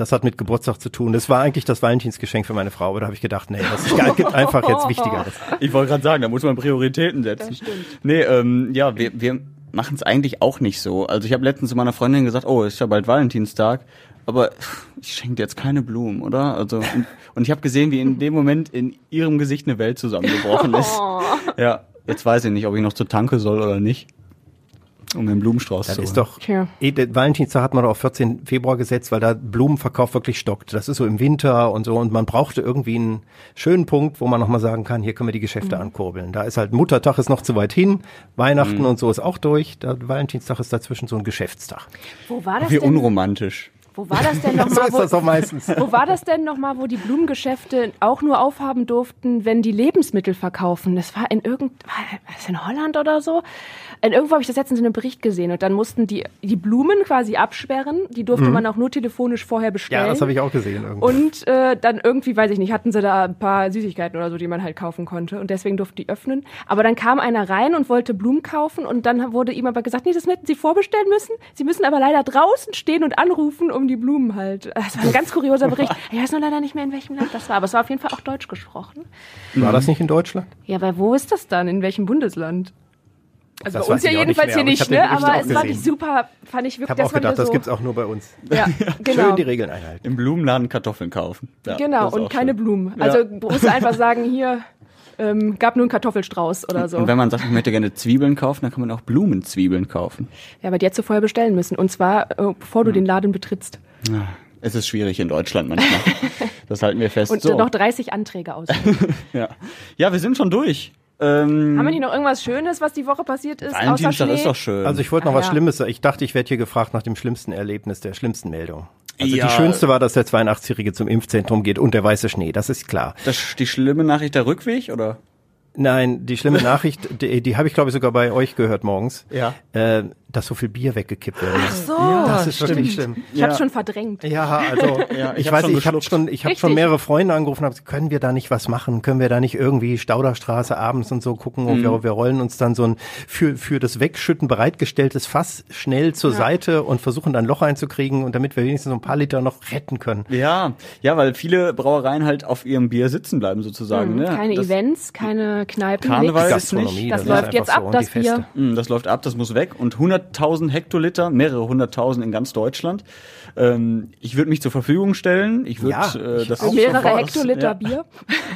das hat mit Geburtstag zu tun. Das war eigentlich das Valentinsgeschenk für meine Frau, aber da habe ich gedacht, nee, das gibt einfach jetzt Wichtigeres. Ich wollte gerade sagen, da muss man Prioritäten setzen. Das stimmt. Nee, ähm, ja, wir, wir machen es eigentlich auch nicht so. Also ich habe letztens zu meiner Freundin gesagt, oh, ist ja bald Valentinstag, aber pff, ich schenke dir jetzt keine Blumen, oder? Also und, und ich habe gesehen, wie in dem Moment in ihrem Gesicht eine Welt zusammengebrochen ist. Oh. Ja, jetzt weiß ich nicht, ob ich noch zur Tanke soll oder nicht, um den Blumenstrauß Das zu ist doch, Tja. eh, der Valentinstag hat man doch auf 14 Februar gesetzt, weil da Blumenverkauf wirklich stockt. Das ist so im Winter und so und man brauchte irgendwie einen schönen Punkt, wo man nochmal sagen kann, hier können wir die Geschäfte Mhm. ankurbeln. Da ist halt Muttertag ist noch zu weit hin, Weihnachten Mhm. und so ist auch durch. Der Valentinstag ist dazwischen so ein Geschäftstag. Wo war das Wie denn? unromantisch. Wo war das denn so nochmal? ist das doch meistens. Wo war das denn nochmal, wo die Blumengeschäfte auch nur aufhaben durften, wenn die Lebensmittel verkaufen? Das war in irgend, war das in Holland oder so? In irgendwo habe ich das letztens in einem Bericht gesehen und dann mussten die die Blumen quasi absperren. Die durfte man auch nur telefonisch vorher bestellen. Mhm. Ja, das habe ich auch gesehen. Irgendwo. Und äh, dann irgendwie, weiß ich nicht, hatten sie da ein paar Süßigkeiten oder so, die man halt kaufen konnte. Und deswegen durften die öffnen. Aber dann kam einer rein und wollte Blumen kaufen und dann wurde ihm aber gesagt, nee, das hätten sie vorbestellen müssen. Sie müssen aber leider draußen stehen und anrufen, um die Blumen halt. Das war ein ganz kurioser Bericht. Ich weiß nur leider nicht mehr, in welchem Land das war. Aber es war auf jeden Fall auch deutsch gesprochen. War das nicht in Deutschland? Ja, aber wo ist das dann? In welchem Bundesland? Also Das bei uns ja ich jedenfalls mehr, hier ich nicht, ne? Aber es fand ich super, fand ich Ich wirklich, habe auch gedacht, so, das gibt's auch nur bei uns. Ja, genau. Schön die Regeln einhalten. Im Blumenladen Kartoffeln kaufen. Ja, Genau, und keine schön. Blumen. Also musst du einfach sagen, hier ähm, gab nur einen Kartoffelstrauß oder so. Und wenn man sagt, ich möchte gerne Zwiebeln kaufen, dann kann man auch Blumenzwiebeln kaufen. Ja, aber die hättest du vorher bestellen müssen. Und zwar, äh, bevor Hm. du den Laden betrittst. Es ist schwierig in Deutschland manchmal. das halten wir fest. Und so. noch 30 Anträge aus. ja. ja, wir sind schon durch. Ähm, Haben wir nicht noch irgendwas Schönes, was die Woche passiert ist? Außer Valentinstag Schnee? ist doch schön. Also ich wollte noch Ah, was ja. Schlimmes sagen. Ich dachte, ich werde hier gefragt nach dem schlimmsten Erlebnis, der schlimmsten Meldung. Also Ja. die schönste war, dass der 82-Jährige zum Impfzentrum geht und der weiße Schnee. Das ist klar. das, die schlimme Nachricht der Rückweg, oder? Nein, die schlimme Nachricht, die, die habe ich glaube ich sogar bei euch gehört morgens. Ja. Äh, dass so viel Bier weggekippt werden muss. So, das ist wirklich schlimm. ich hab's schon verdrängt. Ja, also Ja, ich ich, weiß, schon ich habe schon, ich habe schon mehrere Freunde angerufen, und hab gesagt, können wir da nicht was machen? Können wir da nicht irgendwie Stauderstraße abends und so gucken? Und Mhm. wir, wir rollen uns dann so ein für für das Wegschütten bereitgestelltes Fass schnell zur Seite und versuchen dann ein Loch einzukriegen und damit wir wenigstens so ein paar Liter noch retten können. Ja, ja, weil viele Brauereien halt auf ihrem Bier sitzen bleiben sozusagen. ne? Hm, keine das, Events, keine Kneipen, Karneval nix. ist nicht. Das ist läuft einfach jetzt ab, und die das Bier. Feste. Mm, Das läuft ab, das muss weg. Und 100.000 Hektoliter, mehrere hunderttausend in ganz Deutschland. Ähm, ich würde mich zur Verfügung stellen. Ich würde Ja, äh, das auch Mehrere sofort- Hektoliter ja, Bier.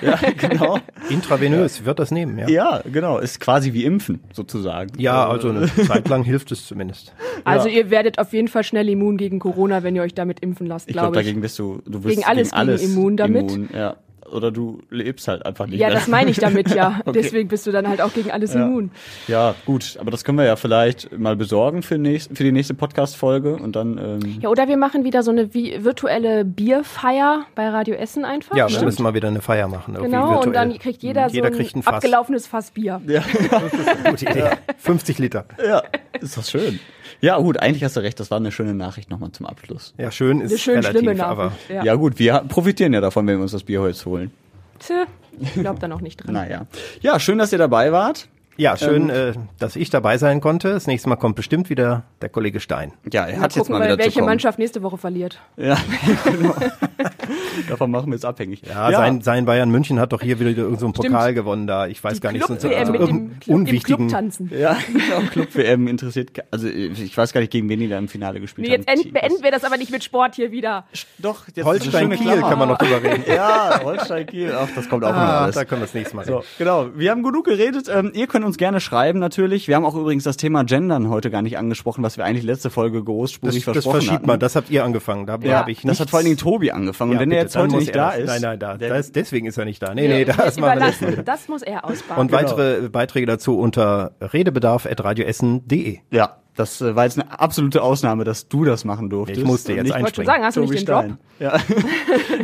Ja, genau. Intravenös wird das nehmen, ja. ja, genau. Ist quasi wie Impfen sozusagen. Ja, also eine Zeit lang hilft es zumindest. Also ihr werdet auf jeden Fall schnell immun gegen Corona, wenn ihr euch damit impfen lasst, Ich glaube, glaube ich. dagegen bist du, du bist Gegen alles gegen immun damit? Immun, ja. Oder du lebst halt einfach nicht ja, mehr. das meine ich damit ja. Okay. Deswegen bist du dann halt auch gegen alles Ja. immun. Ja, gut, aber das können wir ja vielleicht mal besorgen für, nächst, für die nächste Podcast-Folge und dann. Ähm, Ja, oder wir machen wieder so eine vi- virtuelle Bierfeier bei Radio Essen einfach. Ja, wir müssen mal wieder eine Feier machen. Genau, und dann kriegt jeder, Jeder so ein, kriegt ein Fass. abgelaufenes Fass Bier. ja, Gute Idee. 50 Liter. ja, ist doch schön. Ja, gut, eigentlich hast du recht, das war eine schöne Nachricht nochmal zum Abschluss. Ja, schön ist Eine schön relativ, schlimme aber Nachricht. Ja. Ja. gut, wir profitieren ja davon, wenn wir uns das Bierholz holen. Tja, ich glaube da noch nicht dran. Naja. Ja, schön, dass ihr dabei wart. Ja, schön, Ähm, äh, dass ich dabei sein konnte. Das nächste Mal kommt bestimmt wieder der Kollege Stein. Ja, er Mal hat jetzt gucken, mal wieder welche. Mannschaft nächste Woche verliert. Ja, genau. Davon machen wir es abhängig. Ja, Sein, sein Bayern München hat doch hier wieder irgendeinen so einen Pokal gewonnen da. Ich weiß Die gar nicht, so, so, so mit dem Club, im unwichtigen. Clubtanzen. Ja, genau, Club WM interessiert. Also ich weiß gar nicht, gegen wen die da im Finale gespielt Nee, jetzt haben. end, beenden wir das aber nicht mit Sport hier wieder. Doch, jetzt Holstein Kiel Klammer. kann man noch drüber reden. Ja, Holstein Kiel. Ach, das kommt auch noch Ah, alles. da können wir das nächste Mal So, genau. Wir haben genug geredet. Ähm, ihr könnt uns gerne schreiben natürlich. Wir haben auch übrigens das Thema Gendern heute gar nicht angesprochen, was wir eigentlich letzte Folge großspurig Das, das versprochen verschiebt hatten. man, das habt ihr angefangen. Da ja, habe ich das nichts- hat vor allen Dingen Tobi angefangen. Ja, Und wenn er bitte, jetzt dann heute nicht er da das- ist. Nein, nein, da, da ist, deswegen ist er nicht da. Nee, nee, das machen wir nächstes Mal. überlassen. Das muss er ausbaden. Und weitere Beiträge dazu unter redebedarf.radioessen.de. Ja, das äh, war jetzt eine absolute Ausnahme, dass du das machen durftest. Ich musste jetzt nicht Ich wollte schon einspringen. sagen, hast du nicht Tobi den? Stein.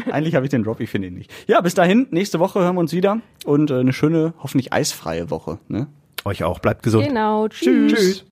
Ja. Eigentlich habe ich den Drop, ich finde ihn nicht. Ja, bis dahin, nächste Woche hören wir uns wieder und äh, eine schöne, hoffentlich eisfreie Woche. Ne? Euch auch. Bleibt gesund. Genau, tschüss. Tschüss.